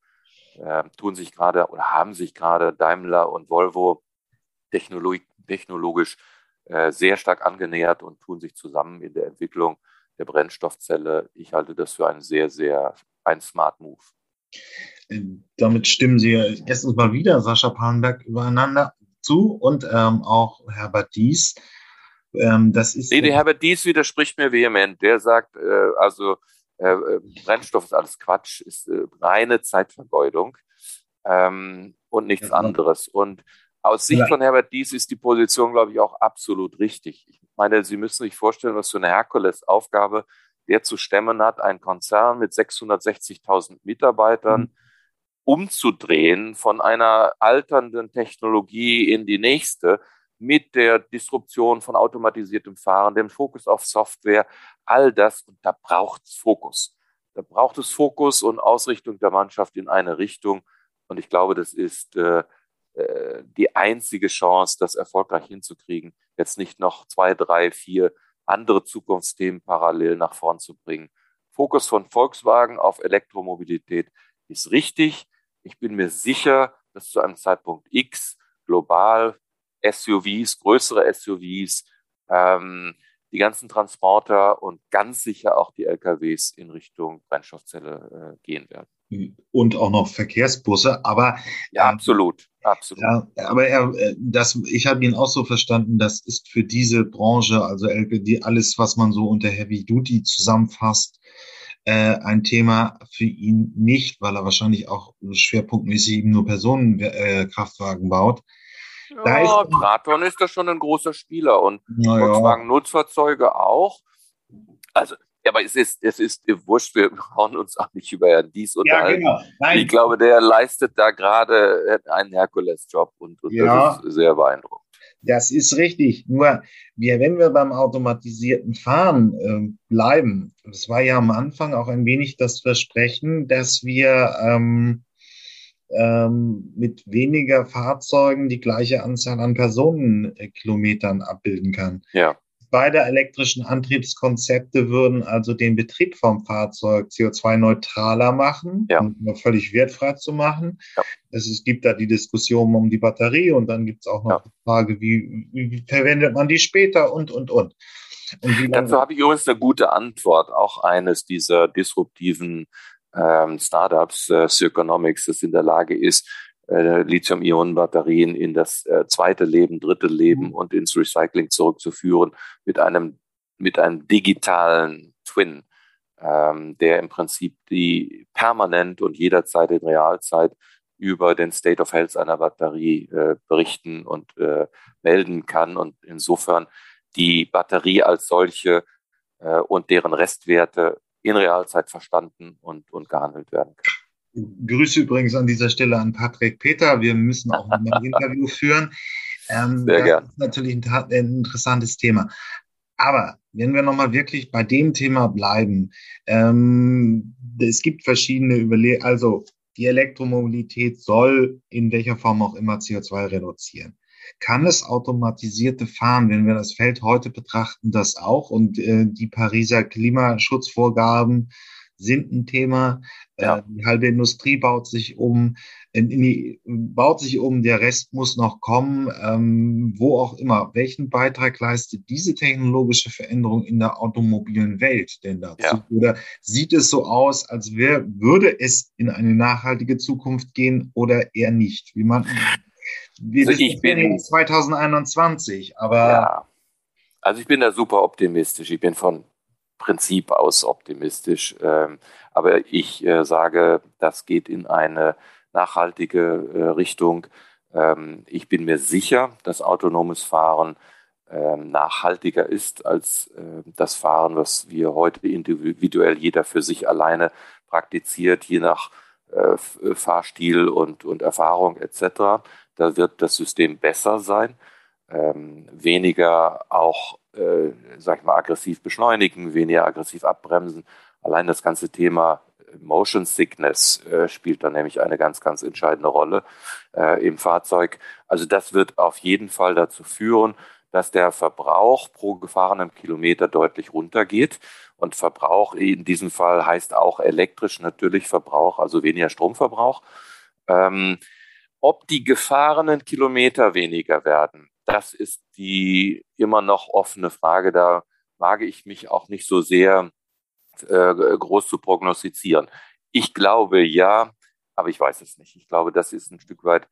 äh, tun sich gerade oder haben sich gerade Daimler und Volvo technologisch äh, sehr stark angenähert und tun sich zusammen in der Entwicklung der Brennstoffzelle. Ich halte das für einen sehr, sehr ein Smart Move. Äh, damit stimmen Sie erstens mal wieder, Sascha Palenberg, übereinander zu und ähm, auch Herbert Dies. Ähm, das ist nee, der Herbert Dies widerspricht mir vehement. Der sagt, äh, also äh, äh, Brennstoff ist alles Quatsch, ist äh, reine Zeitvergeudung ähm, und nichts ja, anderes. Und aus Sicht ja. von Herbert Dies ist die Position, glaube ich, auch absolut richtig. Ich meine, Sie müssen sich vorstellen, was für eine Herkulesaufgabe der zu stemmen hat, ein Konzern mit 660.000 Mitarbeitern mhm. umzudrehen von einer alternden Technologie in die nächste mit der Disruption von automatisiertem Fahren, dem Fokus auf Software, all das. Und da braucht es Fokus. Da braucht es Fokus und Ausrichtung der Mannschaft in eine Richtung. Und ich glaube, das ist äh, äh, die einzige Chance, das erfolgreich hinzukriegen. Jetzt nicht noch zwei, drei, vier andere Zukunftsthemen parallel nach vorn zu bringen. Fokus von Volkswagen auf Elektromobilität ist richtig. Ich bin mir sicher, dass zu einem Zeitpunkt X global SUVs, größere SUVs, ähm, die ganzen Transporter und ganz sicher auch die LKWs in Richtung Brennstoffzelle äh, gehen werden. Und auch noch Verkehrsbusse, aber ja, absolut, absolut. Ja, aber er, äh, das, ich habe ihn auch so verstanden, das ist für diese Branche, also LKW, alles, was man so unter Heavy Duty zusammenfasst, äh, ein Thema für ihn nicht, weil er wahrscheinlich auch schwerpunktmäßig eben nur Personenkraftwagen äh, baut. Da ja, ist, ist da schon ein großer Spieler und ja. Volkswagen Nutzfahrzeuge auch. Also, ja, aber es ist, es ist wurscht, wir hauen uns auch nicht über Dies unterhalten. Ja, genau. Ich glaube, der leistet da gerade einen Herkules-Job und, und ja. das ist sehr beeindruckend. Das ist richtig. Nur, wir, wenn wir beim automatisierten Fahren äh, bleiben, das war ja am Anfang auch ein wenig das Versprechen, dass wir ähm, ähm, mit weniger Fahrzeugen die gleiche Anzahl an Personenkilometern abbilden kann. Ja. Beide elektrischen Antriebskonzepte würden also den Betrieb vom Fahrzeug CO2-neutraler machen ja. und völlig wertfrei zu machen. Ja. Es, es, gibt da die Diskussion um die Batterie und dann gibt es auch noch ja. die Frage, wie, wie, verwendet man die später und, und, und. und Dazu habe ich übrigens eine gute Antwort, auch eines dieser disruptiven ähm, Startups, äh, Circonomics, das in der Lage ist, äh, Lithium-Ionen-Batterien in das äh, zweite Leben, dritte Leben mhm. und ins Recycling zurückzuführen mit einem, mit einem digitalen Twin, ähm, der im Prinzip die permanent und jederzeit in Realzeit über den State of Health einer Batterie äh, berichten und äh, melden kann und insofern die Batterie als solche äh, und deren Restwerte in Realzeit verstanden und, und gehandelt werden kann. Grüße übrigens an dieser Stelle an Patrick Peter. Wir müssen auch ein *laughs* Interview führen. Ähm, Sehr das gern. ist natürlich ein, ein interessantes Thema. Aber wenn wir nochmal wirklich bei dem Thema bleiben, ähm, es gibt verschiedene Überlegungen, also die Elektromobilität soll in welcher Form auch immer CO2 reduzieren kann es automatisierte Fahren, wenn wir das Feld heute betrachten, das auch und äh, die Pariser Klimaschutzvorgaben sind ein Thema. Ja. Äh, die halbe Industrie baut sich um, die, baut sich um, der Rest muss noch kommen, ähm, wo auch immer. Welchen Beitrag leistet diese technologische Veränderung in der automobilen Welt denn dazu? Ja. Oder sieht es so aus, als wär, würde es in eine nachhaltige Zukunft gehen oder eher nicht? Wie man, wir also ich bin 2021, aber. Ja. Also ich bin da super optimistisch. Ich bin von Prinzip aus optimistisch. Ähm, aber ich äh, sage, das geht in eine nachhaltige äh, Richtung. Ähm, ich bin mir sicher, dass autonomes Fahren ähm, nachhaltiger ist als äh, das Fahren, was wir heute individuell jeder für sich alleine praktiziert, je nach Fahrstil und, und Erfahrung etc. Da wird das System besser sein, weniger auch äh, sag ich mal, aggressiv beschleunigen, weniger aggressiv abbremsen. Allein das ganze Thema Motion Sickness äh, spielt da nämlich eine ganz, ganz entscheidende Rolle äh, im Fahrzeug. Also das wird auf jeden Fall dazu führen, dass der Verbrauch pro gefahrenem Kilometer deutlich runtergeht. Und Verbrauch in diesem Fall heißt auch elektrisch natürlich Verbrauch, also weniger Stromverbrauch. Ähm, ob die gefahrenen Kilometer weniger werden, das ist die immer noch offene Frage. Da wage ich mich auch nicht so sehr äh, groß zu prognostizieren. Ich glaube ja, aber ich weiß es nicht. Ich glaube, das ist ein Stück weit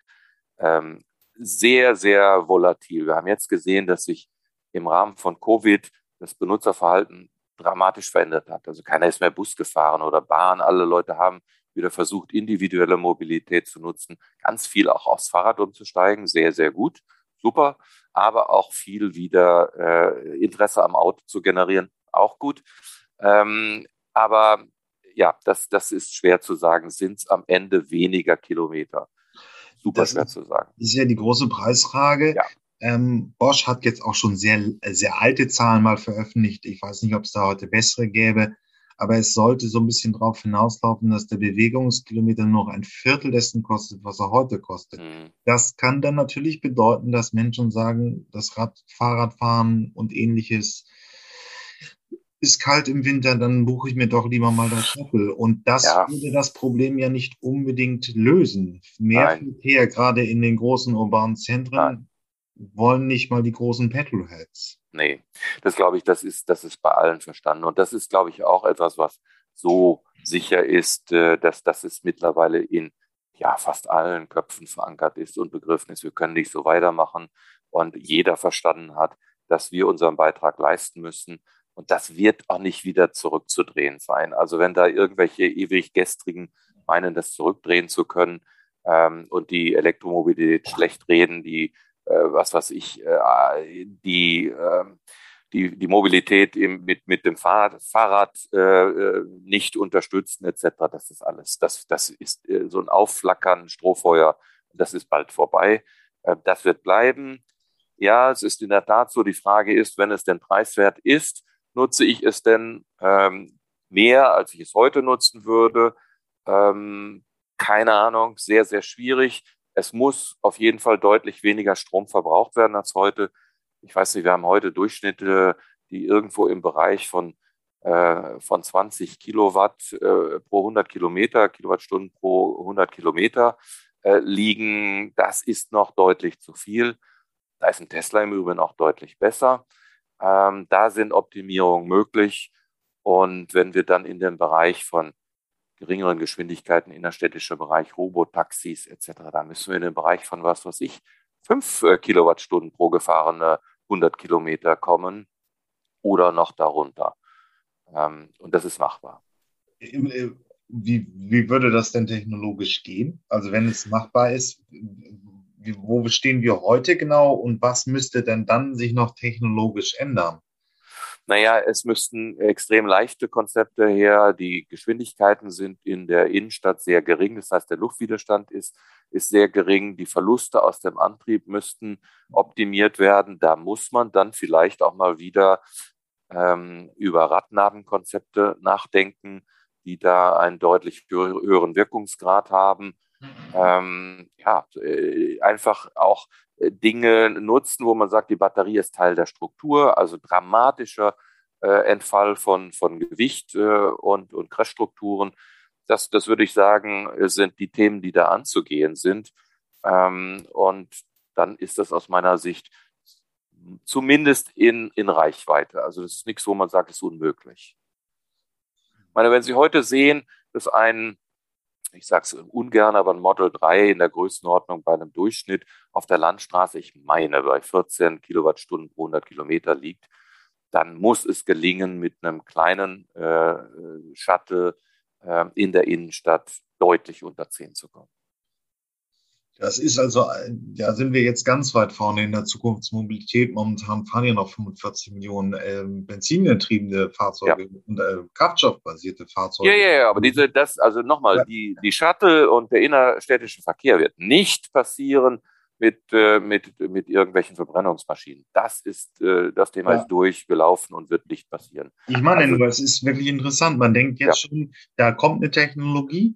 ähm, sehr, sehr volatil. Wir haben jetzt gesehen, dass sich im Rahmen von Covid das Benutzerverhalten dramatisch verändert hat. Also keiner ist mehr Bus gefahren oder Bahn. Alle Leute haben wieder versucht, individuelle Mobilität zu nutzen. Ganz viel auch aufs Fahrrad umzusteigen. Sehr, sehr gut. Super. Aber auch viel wieder äh, Interesse am Auto zu generieren. Auch gut. Ähm, aber ja, das, das ist schwer zu sagen. Sind es am Ende weniger Kilometer? Super das schwer ist, zu sagen. Das ist ja die große Preisfrage. Ja. Ähm, Bosch hat jetzt auch schon sehr, sehr alte Zahlen mal veröffentlicht. Ich weiß nicht, ob es da heute bessere gäbe, aber es sollte so ein bisschen darauf hinauslaufen, dass der Bewegungskilometer nur noch ein Viertel dessen kostet, was er heute kostet. Mhm. Das kann dann natürlich bedeuten, dass Menschen sagen, das Rad, Fahrradfahren und ähnliches ist kalt im Winter, dann buche ich mir doch lieber mal das Shuttle. Und das ja. würde das Problem ja nicht unbedingt lösen. Mehr Nein. Verkehr, gerade in den großen urbanen Zentren, Nein. Wollen nicht mal die großen Petrolheads. Nee, das glaube ich, das ist, das ist bei allen verstanden. Und das ist, glaube ich, auch etwas, was so sicher ist, äh, dass das mittlerweile in ja, fast allen Köpfen verankert ist und begriffen ist. Wir können nicht so weitermachen. Und jeder verstanden hat, dass wir unseren Beitrag leisten müssen und das wird auch nicht wieder zurückzudrehen sein. Also wenn da irgendwelche ewig gestrigen meinen, das zurückdrehen zu können ähm, und die Elektromobilität schlecht reden, die, was weiß ich, äh, die, äh, die, die Mobilität im, mit, mit dem Fahrrad, Fahrrad äh, äh, nicht unterstützen etc., das ist alles. Das, das ist äh, so ein Aufflackern, Strohfeuer, das ist bald vorbei. Äh, das wird bleiben. Ja, es ist in der Tat so, die Frage ist, wenn es denn preiswert ist, nutze ich es denn ähm, mehr, als ich es heute nutzen würde? Ähm, keine Ahnung, sehr, sehr schwierig. Es muss auf jeden Fall deutlich weniger Strom verbraucht werden als heute. Ich weiß nicht, wir haben heute Durchschnitte, die irgendwo im Bereich von, äh, von 20 Kilowatt äh, pro 100 Kilometer, Kilowattstunden pro 100 Kilometer äh, liegen. Das ist noch deutlich zu viel. Da ist ein Tesla im Übrigen auch deutlich besser. Ähm, da sind Optimierungen möglich. Und wenn wir dann in den Bereich von geringeren Geschwindigkeiten, innerstädtischer Bereich, Robotaxis etc., da müssen wir in den Bereich von was weiß ich, fünf äh, Kilowattstunden pro gefahrene 100 Kilometer kommen oder noch darunter. Ähm, und das ist machbar. Äh, wie, wie würde das denn technologisch gehen? Also wenn es machbar ist, wo stehen wir heute genau und was müsste denn dann sich noch technologisch ändern? Naja, es müssten extrem leichte Konzepte her. Die Geschwindigkeiten sind in der Innenstadt sehr gering. Das heißt, der Luftwiderstand ist, ist sehr gering. Die Verluste aus dem Antrieb müssten optimiert werden. Da muss man dann vielleicht auch mal wieder ähm, über Radnabenkonzepte nachdenken, die da einen deutlich höheren Wirkungsgrad haben ähm, ja, äh, einfach auch äh, Dinge nutzen, wo man sagt, die Batterie ist Teil der Struktur, also dramatischer äh, Entfall von, von Gewicht äh, und, und Crashstrukturen. Das, das würde ich sagen, sind die Themen, die da anzugehen sind. Ähm, und dann ist das aus meiner Sicht zumindest in, in Reichweite. Also das ist nichts, wo man sagt, es ist unmöglich. Ich meine, wenn Sie heute sehen, dass ein ich sage es ungern, aber ein Model 3 in der Größenordnung bei einem Durchschnitt auf der Landstraße, ich meine, bei 14 Kilowattstunden pro 100 Kilometer liegt, dann muss es gelingen, mit einem kleinen äh, Shuttle äh, in der Innenstadt deutlich unter 10 zu kommen. Das ist also, ja, sind wir jetzt ganz weit vorne in der Zukunftsmobilität. Momentan fahren ja noch 45 Millionen äh, benzingetriebene Fahrzeuge ja. und äh, kraftstoffbasierte Fahrzeuge. Ja, ja, ja, aber diese, das, also nochmal, ja. die, die Shuttle und der innerstädtische Verkehr wird nicht passieren, mit, äh, mit, mit irgendwelchen Verbrennungsmaschinen. Das ist, äh, das Thema ja. ist durchgelaufen und wird nicht passieren. Ich meine, also, nur, es ist wirklich interessant. Man denkt jetzt schon, da kommt eine Technologie,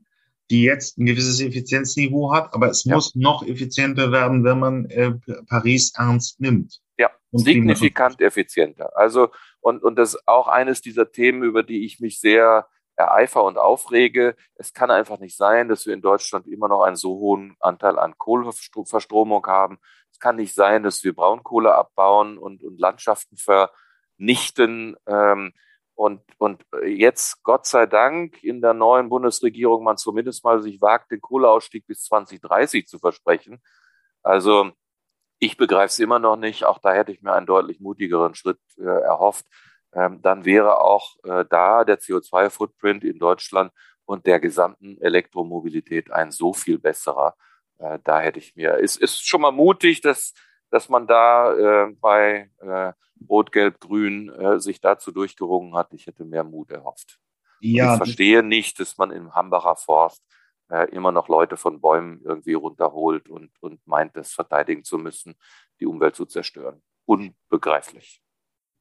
die jetzt ein gewisses Effizienzniveau hat, aber es ja. muss noch effizienter werden, wenn man äh, Paris ernst nimmt. Ja, signifikant effizienter. Also, und, und das ist auch eines dieser Themen, über die ich mich sehr ereifer und aufrege. Es kann einfach nicht sein, dass wir in Deutschland immer noch einen so hohen Anteil an Kohleverstromung haben. Es kann nicht sein, dass wir Braunkohle abbauen und, und Landschaften vernichten. Ähm, und, und jetzt, Gott sei Dank, in der neuen Bundesregierung man zumindest mal sich wagt, den Kohleausstieg bis 2030 zu versprechen. Also ich begreife es immer noch nicht. Auch da hätte ich mir einen deutlich mutigeren Schritt äh, erhofft ähm, dann wäre auch äh, da der CO2-Footprint in Deutschland und der gesamten Elektromobilität ein so viel besserer. Äh, da hätte ich mir, es ist schon mal mutig, dass, dass man da äh, bei äh, Rot, Gelb, Grün äh, sich dazu durchgerungen hat. Ich hätte mehr Mut erhofft. Ja, ich verstehe nicht, dass man im Hambacher Forst äh, immer noch Leute von Bäumen irgendwie runterholt und, und meint, das verteidigen zu müssen, die Umwelt zu zerstören. Unbegreiflich.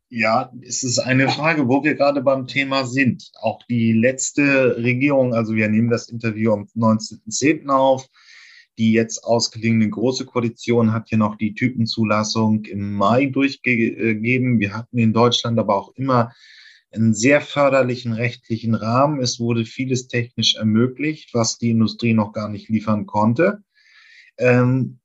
Ja, es ist eine Frage, wo wir gerade beim Thema sind. Auch die letzte Regierung, also wir nehmen das Interview am 19.10. auf, die jetzt ausgeliehene große Koalition hat hier noch die Typenzulassung im Mai durchgegeben. Wir hatten in Deutschland aber auch immer einen sehr förderlichen rechtlichen Rahmen. Es wurde vieles technisch ermöglicht, was die Industrie noch gar nicht liefern konnte. Ähm,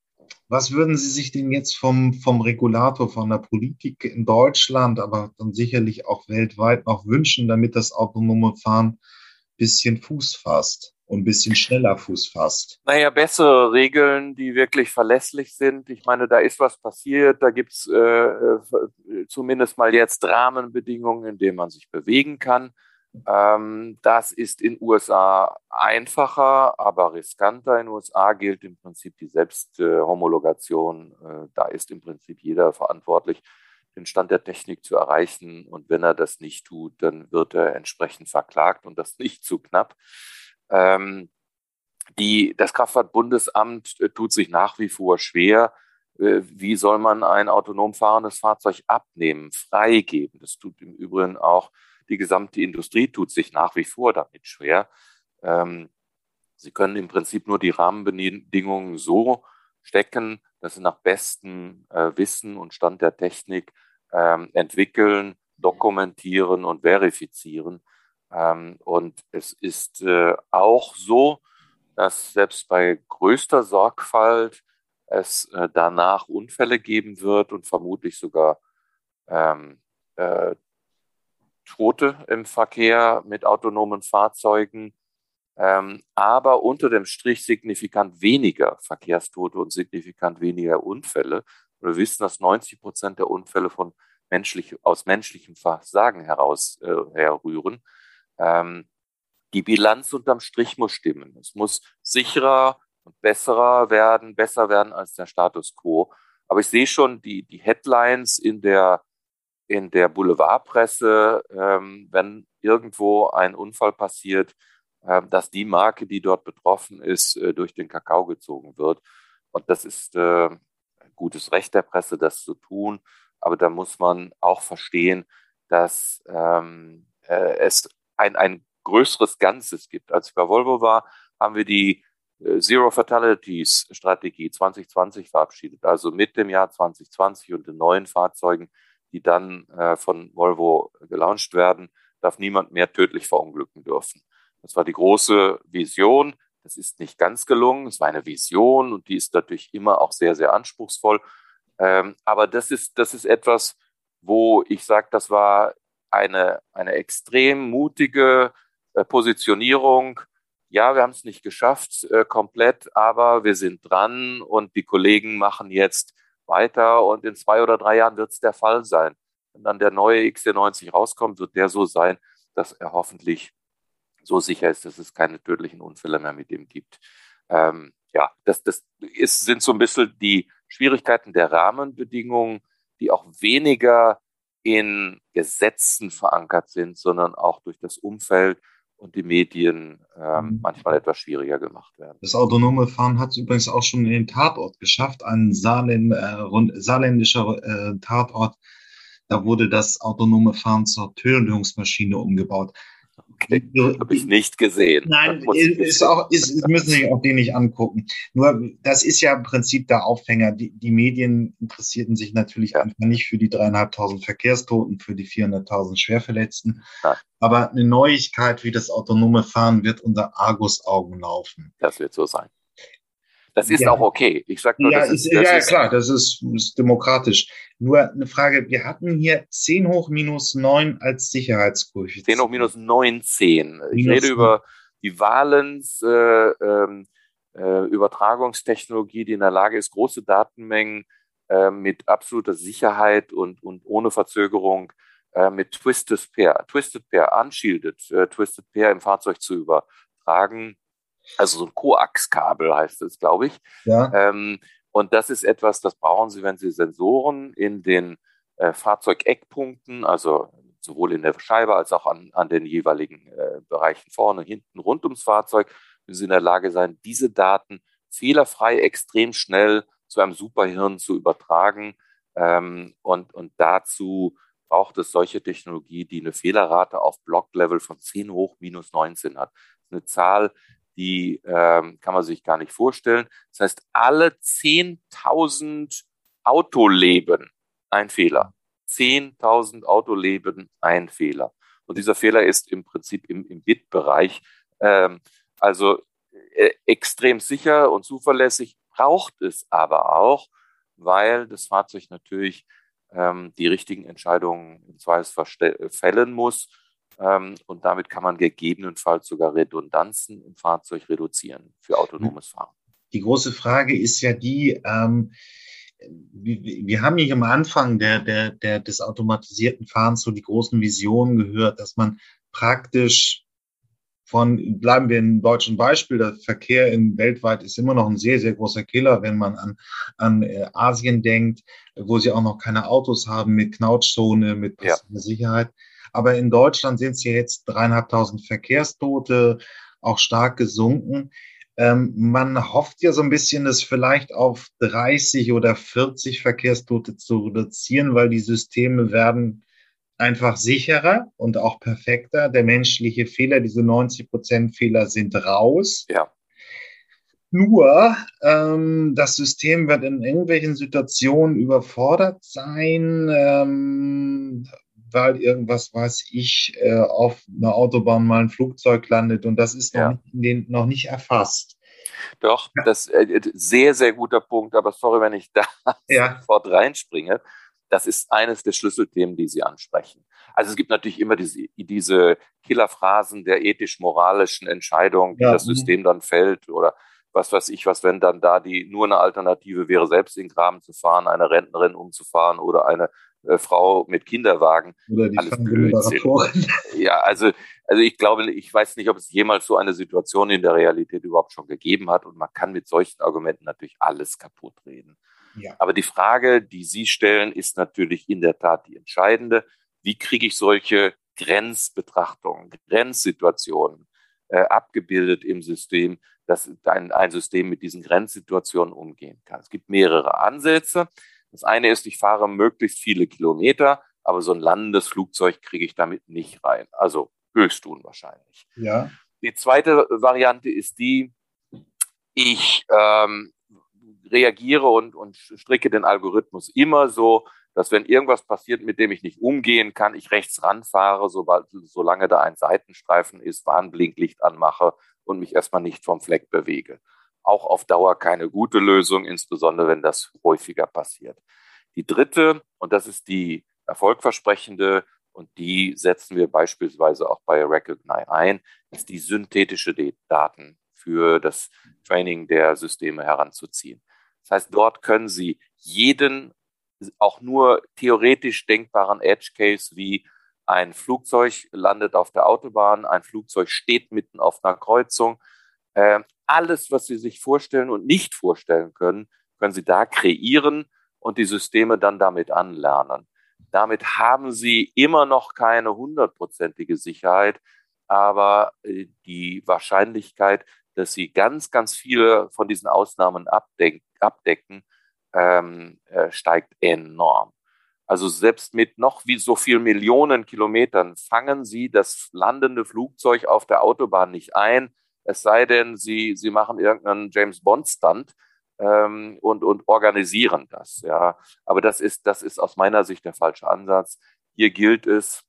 was würden Sie sich denn jetzt vom, vom Regulator, von der Politik in Deutschland, aber dann sicherlich auch weltweit noch wünschen, damit das autonome Fahren bisschen Fuß fasst und ein bisschen schneller Fuß fasst? Naja, bessere Regeln, die wirklich verlässlich sind. Ich meine, da ist was passiert, da gibt's äh, äh zumindest mal jetzt Rahmenbedingungen, in denen man sich bewegen kann. Ähm, das ist in USA einfacher, aber riskanter. In USA gilt im Prinzip die Selbsthomologation. Äh, da ist im Prinzip jeder verantwortlich, den Stand der Technik zu erreichen. Und wenn er das nicht tut, dann wird er entsprechend verklagt und das nicht zu knapp. Ähm, die, das Kraftfahrtbundesamt äh, tut sich nach wie vor schwer. Äh, wie soll man ein autonom fahrendes Fahrzeug abnehmen, freigeben? Das tut im Übrigen auch die gesamte Industrie tut sich nach wie vor damit schwer. Ähm, sie können im Prinzip nur die Rahmenbedingungen so stecken, dass sie nach bestem äh, Wissen und Stand der Technik ähm, entwickeln, dokumentieren und verifizieren. Ähm, und es ist äh, auch so, dass selbst bei größter Sorgfalt es äh, danach Unfälle geben wird und vermutlich sogar ähm, äh, Tote im Verkehr mit autonomen Fahrzeugen, ähm, aber unter dem Strich signifikant weniger Verkehrstote und signifikant weniger Unfälle. Wir wissen, dass 90 Prozent der Unfälle von menschlich, aus menschlichem Versagen heraus äh, herrühren. Ähm, die Bilanz unterm Strich muss stimmen. Es muss sicherer und besserer werden, besser werden als der Status quo. Aber ich sehe schon die, die Headlines in der in der Boulevardpresse, ähm, wenn irgendwo ein Unfall passiert, äh, dass die Marke, die dort betroffen ist, äh, durch den Kakao gezogen wird. Und das ist äh, gutes Recht der Presse, das zu tun. Aber da muss man auch verstehen, dass ähm, äh, es ein, ein größeres Ganzes gibt. Als ich bei Volvo war, haben wir die äh, Zero Fatalities Strategie 2020 verabschiedet. Also mit dem Jahr 2020 und den neuen Fahrzeugen die dann äh, von Volvo gelauncht werden, darf niemand mehr tödlich verunglücken dürfen. Das war die große Vision. Das ist nicht ganz gelungen. Es war eine Vision und die ist natürlich immer auch sehr, sehr anspruchsvoll. Ähm, aber das ist, das ist etwas, wo ich sage, das war eine, eine extrem mutige äh, Positionierung. Ja, wir haben es nicht geschafft äh, komplett, aber wir sind dran und die Kollegen machen jetzt weiter und in zwei oder drei Jahren wird es der Fall sein. Wenn dann der neue XC90 rauskommt, wird der so sein, dass er hoffentlich so sicher ist, dass es keine tödlichen Unfälle mehr mit ihm gibt. Ähm, ja, das, das ist, sind so ein bisschen die Schwierigkeiten der Rahmenbedingungen, die auch weniger in Gesetzen verankert sind, sondern auch durch das Umfeld und die Medien ähm, mhm. manchmal etwas schwieriger gemacht werden. Das autonome Fahren hat es übrigens auch schon in den Tatort geschafft, ein Saarländ, äh, saarländischer äh, Tatort. Da wurde das autonome Fahren zur Tötungsmaschine umgebaut. Okay, habe ich nicht gesehen. Nein, ist auch, ist, müssen sich auch den nicht angucken. Nur, das ist ja im Prinzip der Aufhänger. Die, die Medien interessierten sich natürlich ja. einfach nicht für die dreieinhalbtausend Verkehrstoten, für die 400.000 Schwerverletzten. Ja. Aber eine Neuigkeit wie das autonome Fahren wird unter Argus-Augen laufen. Das wird so sein. Das ist ja. auch okay. Ich sag nur, ja, das ist, das ja, ist, klar, das ist, ist, demokratisch. Nur eine Frage, wir hatten hier 10 hoch minus 9 als Sicherheitskoeffizient. 10 hoch minus 19. Ich rede 9. über die Valens äh, ähm, äh, Übertragungstechnologie, die in der Lage ist, große Datenmengen äh, mit absoluter Sicherheit und, und ohne Verzögerung äh, mit Twisted Pair, Twisted Pair, Unshielded, äh, Twisted Pair im Fahrzeug zu übertragen also so ein Koax-Kabel heißt es, glaube ich. Ja. Ähm, und das ist etwas, das brauchen Sie, wenn Sie Sensoren in den äh, Fahrzeugeckpunkten, also sowohl in der Scheibe als auch an, an den jeweiligen äh, Bereichen vorne, hinten, rund ums Fahrzeug, müssen Sie in der Lage sein, diese Daten fehlerfrei, extrem schnell zu einem Superhirn zu übertragen. Ähm, und, und dazu braucht es solche Technologie, die eine Fehlerrate auf Blocklevel von 10 hoch minus 19 hat. Eine Zahl, die ähm, kann man sich gar nicht vorstellen. Das heißt, alle 10.000 Autoleben ein Fehler. 10.000 Autoleben ein Fehler. Und dieser Fehler ist im Prinzip im, im Bit-Bereich. Ähm, also äh, extrem sicher und zuverlässig braucht es aber auch, weil das Fahrzeug natürlich ähm, die richtigen Entscheidungen im Zweifelsfall fällen muss und damit kann man gegebenenfalls sogar Redundanzen im Fahrzeug reduzieren für autonomes Fahren. Die große Frage ist ja die, ähm, wir, wir haben hier am Anfang der, der, der, des automatisierten Fahrens so die großen Visionen gehört, dass man praktisch von, bleiben wir im deutschen Beispiel, der Verkehr in weltweit ist immer noch ein sehr, sehr großer Killer, wenn man an, an äh, Asien denkt, wo sie auch noch keine Autos haben mit Knautschzone, mit ja. Sicherheit. Aber in Deutschland sind es ja jetzt dreieinhalbtausend Verkehrstote, auch stark gesunken. Ähm, man hofft ja so ein bisschen, das vielleicht auf 30 oder 40 Verkehrstote zu reduzieren, weil die Systeme werden einfach sicherer und auch perfekter. Der menschliche Fehler, diese 90 Prozent Fehler sind raus. Ja. Nur ähm, das System wird in irgendwelchen Situationen überfordert sein. Ähm, weil irgendwas, weiß ich, äh, auf einer Autobahn mal ein Flugzeug landet und das ist noch, ja. nicht, noch nicht erfasst. Doch, ja. das ist äh, sehr, sehr guter Punkt, aber sorry, wenn ich da *laughs* ja. sofort reinspringe. Das ist eines der Schlüsselthemen, die Sie ansprechen. Also es gibt natürlich immer diese, diese Killerphrasen der ethisch-moralischen Entscheidung, die ja. das. System dann fällt oder was weiß ich, was wenn dann da die nur eine Alternative wäre, selbst in den Graben zu fahren, eine Rentnerin umzufahren oder eine äh, Frau mit Kinderwagen. Oder die Alles Blödsinn. *laughs* Ja, also, also ich glaube, ich weiß nicht, ob es jemals so eine Situation in der Realität überhaupt schon gegeben hat. Und man kann mit solchen Argumenten natürlich alles kaputt reden. Ja. Aber die Frage, die Sie stellen, ist natürlich in der Tat die entscheidende. Wie kriege ich solche Grenzbetrachtungen, Grenzsituationen äh, abgebildet im System, dass ein, ein System mit diesen Grenzsituationen umgehen kann? Es gibt mehrere Ansätze. Das eine ist, ich fahre möglichst viele Kilometer, aber so ein landendes Flugzeug kriege ich damit nicht rein. Also höchst unwahrscheinlich. Ja. Die zweite Variante ist die, ich ähm, reagiere und, und stricke den Algorithmus immer so, dass wenn irgendwas passiert, mit dem ich nicht umgehen kann, ich rechts ranfahre, sobald, solange da ein Seitenstreifen ist, Warnblinklicht anmache und mich erstmal nicht vom Fleck bewege auch auf Dauer keine gute Lösung, insbesondere wenn das häufiger passiert. Die dritte, und das ist die erfolgversprechende, und die setzen wir beispielsweise auch bei Recognize ein, ist die synthetische Daten für das Training der Systeme heranzuziehen. Das heißt, dort können Sie jeden auch nur theoretisch denkbaren Edge Case wie ein Flugzeug landet auf der Autobahn, ein Flugzeug steht mitten auf einer Kreuzung, äh, alles, was Sie sich vorstellen und nicht vorstellen können, können Sie da kreieren und die Systeme dann damit anlernen. Damit haben Sie immer noch keine hundertprozentige Sicherheit, aber äh, die Wahrscheinlichkeit, dass sie ganz, ganz viele von diesen Ausnahmen abdeck abdecken, ähm, äh, steigt enorm. Also selbst mit noch wie so viel Millionen Kilometern fangen Sie das landende Flugzeug auf der Autobahn nicht ein, es sei denn, Sie, Sie machen irgendeinen James Bond-Stunt ähm, und, und organisieren das. Ja. Aber das ist, das ist aus meiner Sicht der falsche Ansatz. Hier gilt es,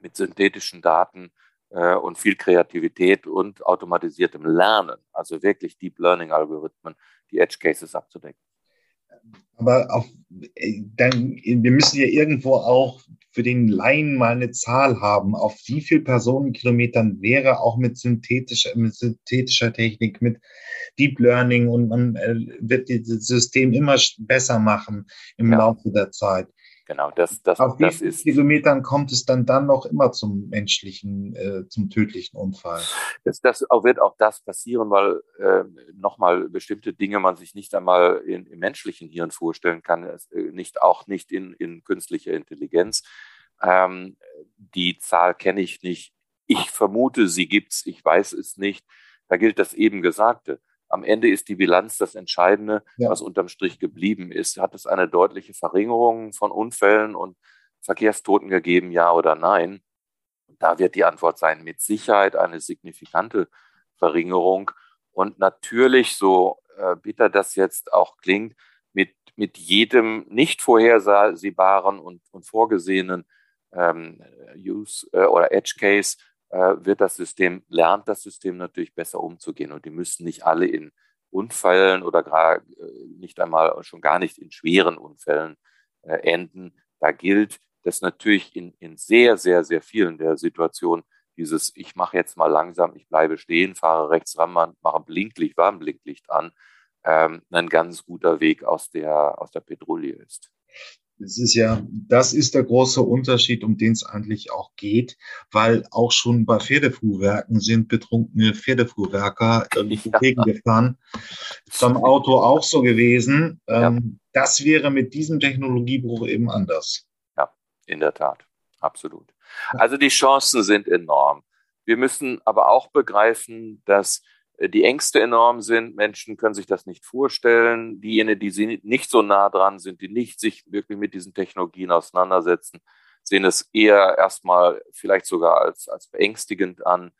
mit synthetischen Daten äh, und viel Kreativität und automatisiertem Lernen, also wirklich Deep Learning Algorithmen, die Edge Cases abzudecken. Aber auf, äh, dann, wir müssen ja irgendwo auch für den Laien mal eine Zahl haben. Auf wie viel Personenkilometern wäre auch mit synthetischer, mit synthetischer Technik, mit Deep Learning und man äh, wird das System immer besser machen im ja. Laufe der Zeit. Genau, das, das, Auf das ist. Kilometern kommt es dann dann noch immer zum menschlichen, äh, zum tödlichen Unfall. Das, das wird auch das passieren, weil äh, nochmal bestimmte Dinge man sich nicht einmal in, im menschlichen Hirn vorstellen kann, äh, nicht auch nicht in, in künstlicher Intelligenz. Ähm, die Zahl kenne ich nicht. Ich vermute, sie gibt's. Ich weiß es nicht. Da gilt das eben Gesagte. Am Ende ist die Bilanz das Entscheidende, ja. was unterm Strich geblieben ist. Hat es eine deutliche Verringerung von Unfällen und Verkehrstoten gegeben, ja oder nein? Da wird die Antwort sein, mit Sicherheit eine signifikante Verringerung. Und natürlich, so äh, bitter das jetzt auch klingt, mit, mit jedem nicht vorhersehbaren und, und vorgesehenen ähm, Use äh, oder Edge Case wird das System, lernt das System natürlich besser umzugehen. Und die müssen nicht alle in Unfällen oder gerade äh, nicht einmal, schon gar nicht in schweren Unfällen äh, enden. Da gilt, dass natürlich in, in sehr, sehr, sehr vielen der Situationen dieses, ich mache jetzt mal langsam, ich bleibe stehen, fahre rechts ran, mache Blinklicht, Warnblinklicht an, ähm, ein ganz guter Weg aus der, aus der Petrouille ist. Das ist ja, das ist der große Unterschied, um den es eigentlich auch geht, weil auch schon bei Pferdefuhrwerken sind betrunkene Pferdefuhrwerker irgendwo ja. gegengefahren. Beim Auto auch so gewesen. Ja. Ähm, das wäre mit diesem Technologiebruch eben anders. Ja, in der Tat. Absolut. Also die Chancen sind enorm. Wir müssen aber auch begreifen, dass die Ängste enorm sind. Menschen können sich das nicht vorstellen. Diejenigen, die nicht so nah dran sind, die nicht sich wirklich mit diesen Technologien auseinandersetzen, sehen es eher erstmal vielleicht sogar als, als beängstigend an.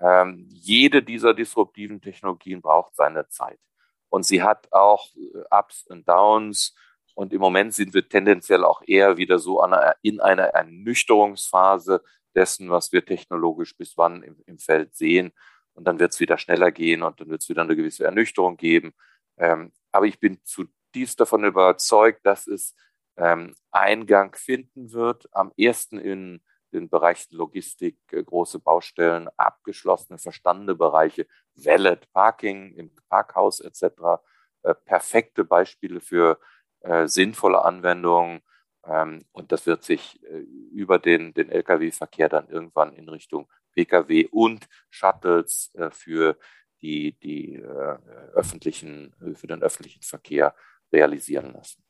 Ähm, jede dieser disruptiven Technologien braucht seine Zeit. Und sie hat auch äh, Ups und Downs. Und im Moment sind wir tendenziell auch eher wieder so einer, in einer Ernüchterungsphase dessen, was wir technologisch bis wann im, im Feld sehen und dann wird es wieder schneller gehen und dann wird es wieder eine gewisse Ernüchterung geben. Ähm, aber ich bin zutiefst davon überzeugt, dass es ähm, Eingang finden wird, am ersten in den Bereichen Logistik, äh, große Baustellen, abgeschlossene, verstandene Bereiche, Valet Parking im Parkhaus etc. Äh, perfekte Beispiele für äh, sinnvolle Anwendungen. Ähm, und das wird sich äh, über den, den Lkw-Verkehr dann irgendwann in Richtung Pkw und Shuttles äh, für die, die äh, öffentlichen, für den öffentlichen Verkehr realisieren lassen.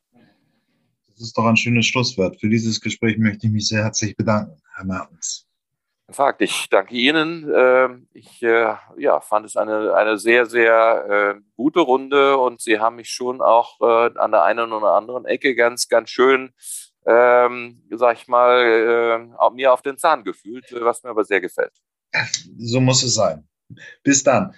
Das ist doch ein schönes Schlusswort. Für dieses Gespräch möchte ich mich sehr herzlich bedanken, Herr Mertens. Herr ich danke Ihnen. Ähm, ich äh, ja, fand es eine, eine sehr, sehr gute Runde und Sie haben mich schon auch an der einen oder anderen Ecke ganz, ganz schön ähm, sag ich mal, äh, mir auf den Zahn gefühlt, was mir aber sehr gefällt. So muss es sein. Bis dann.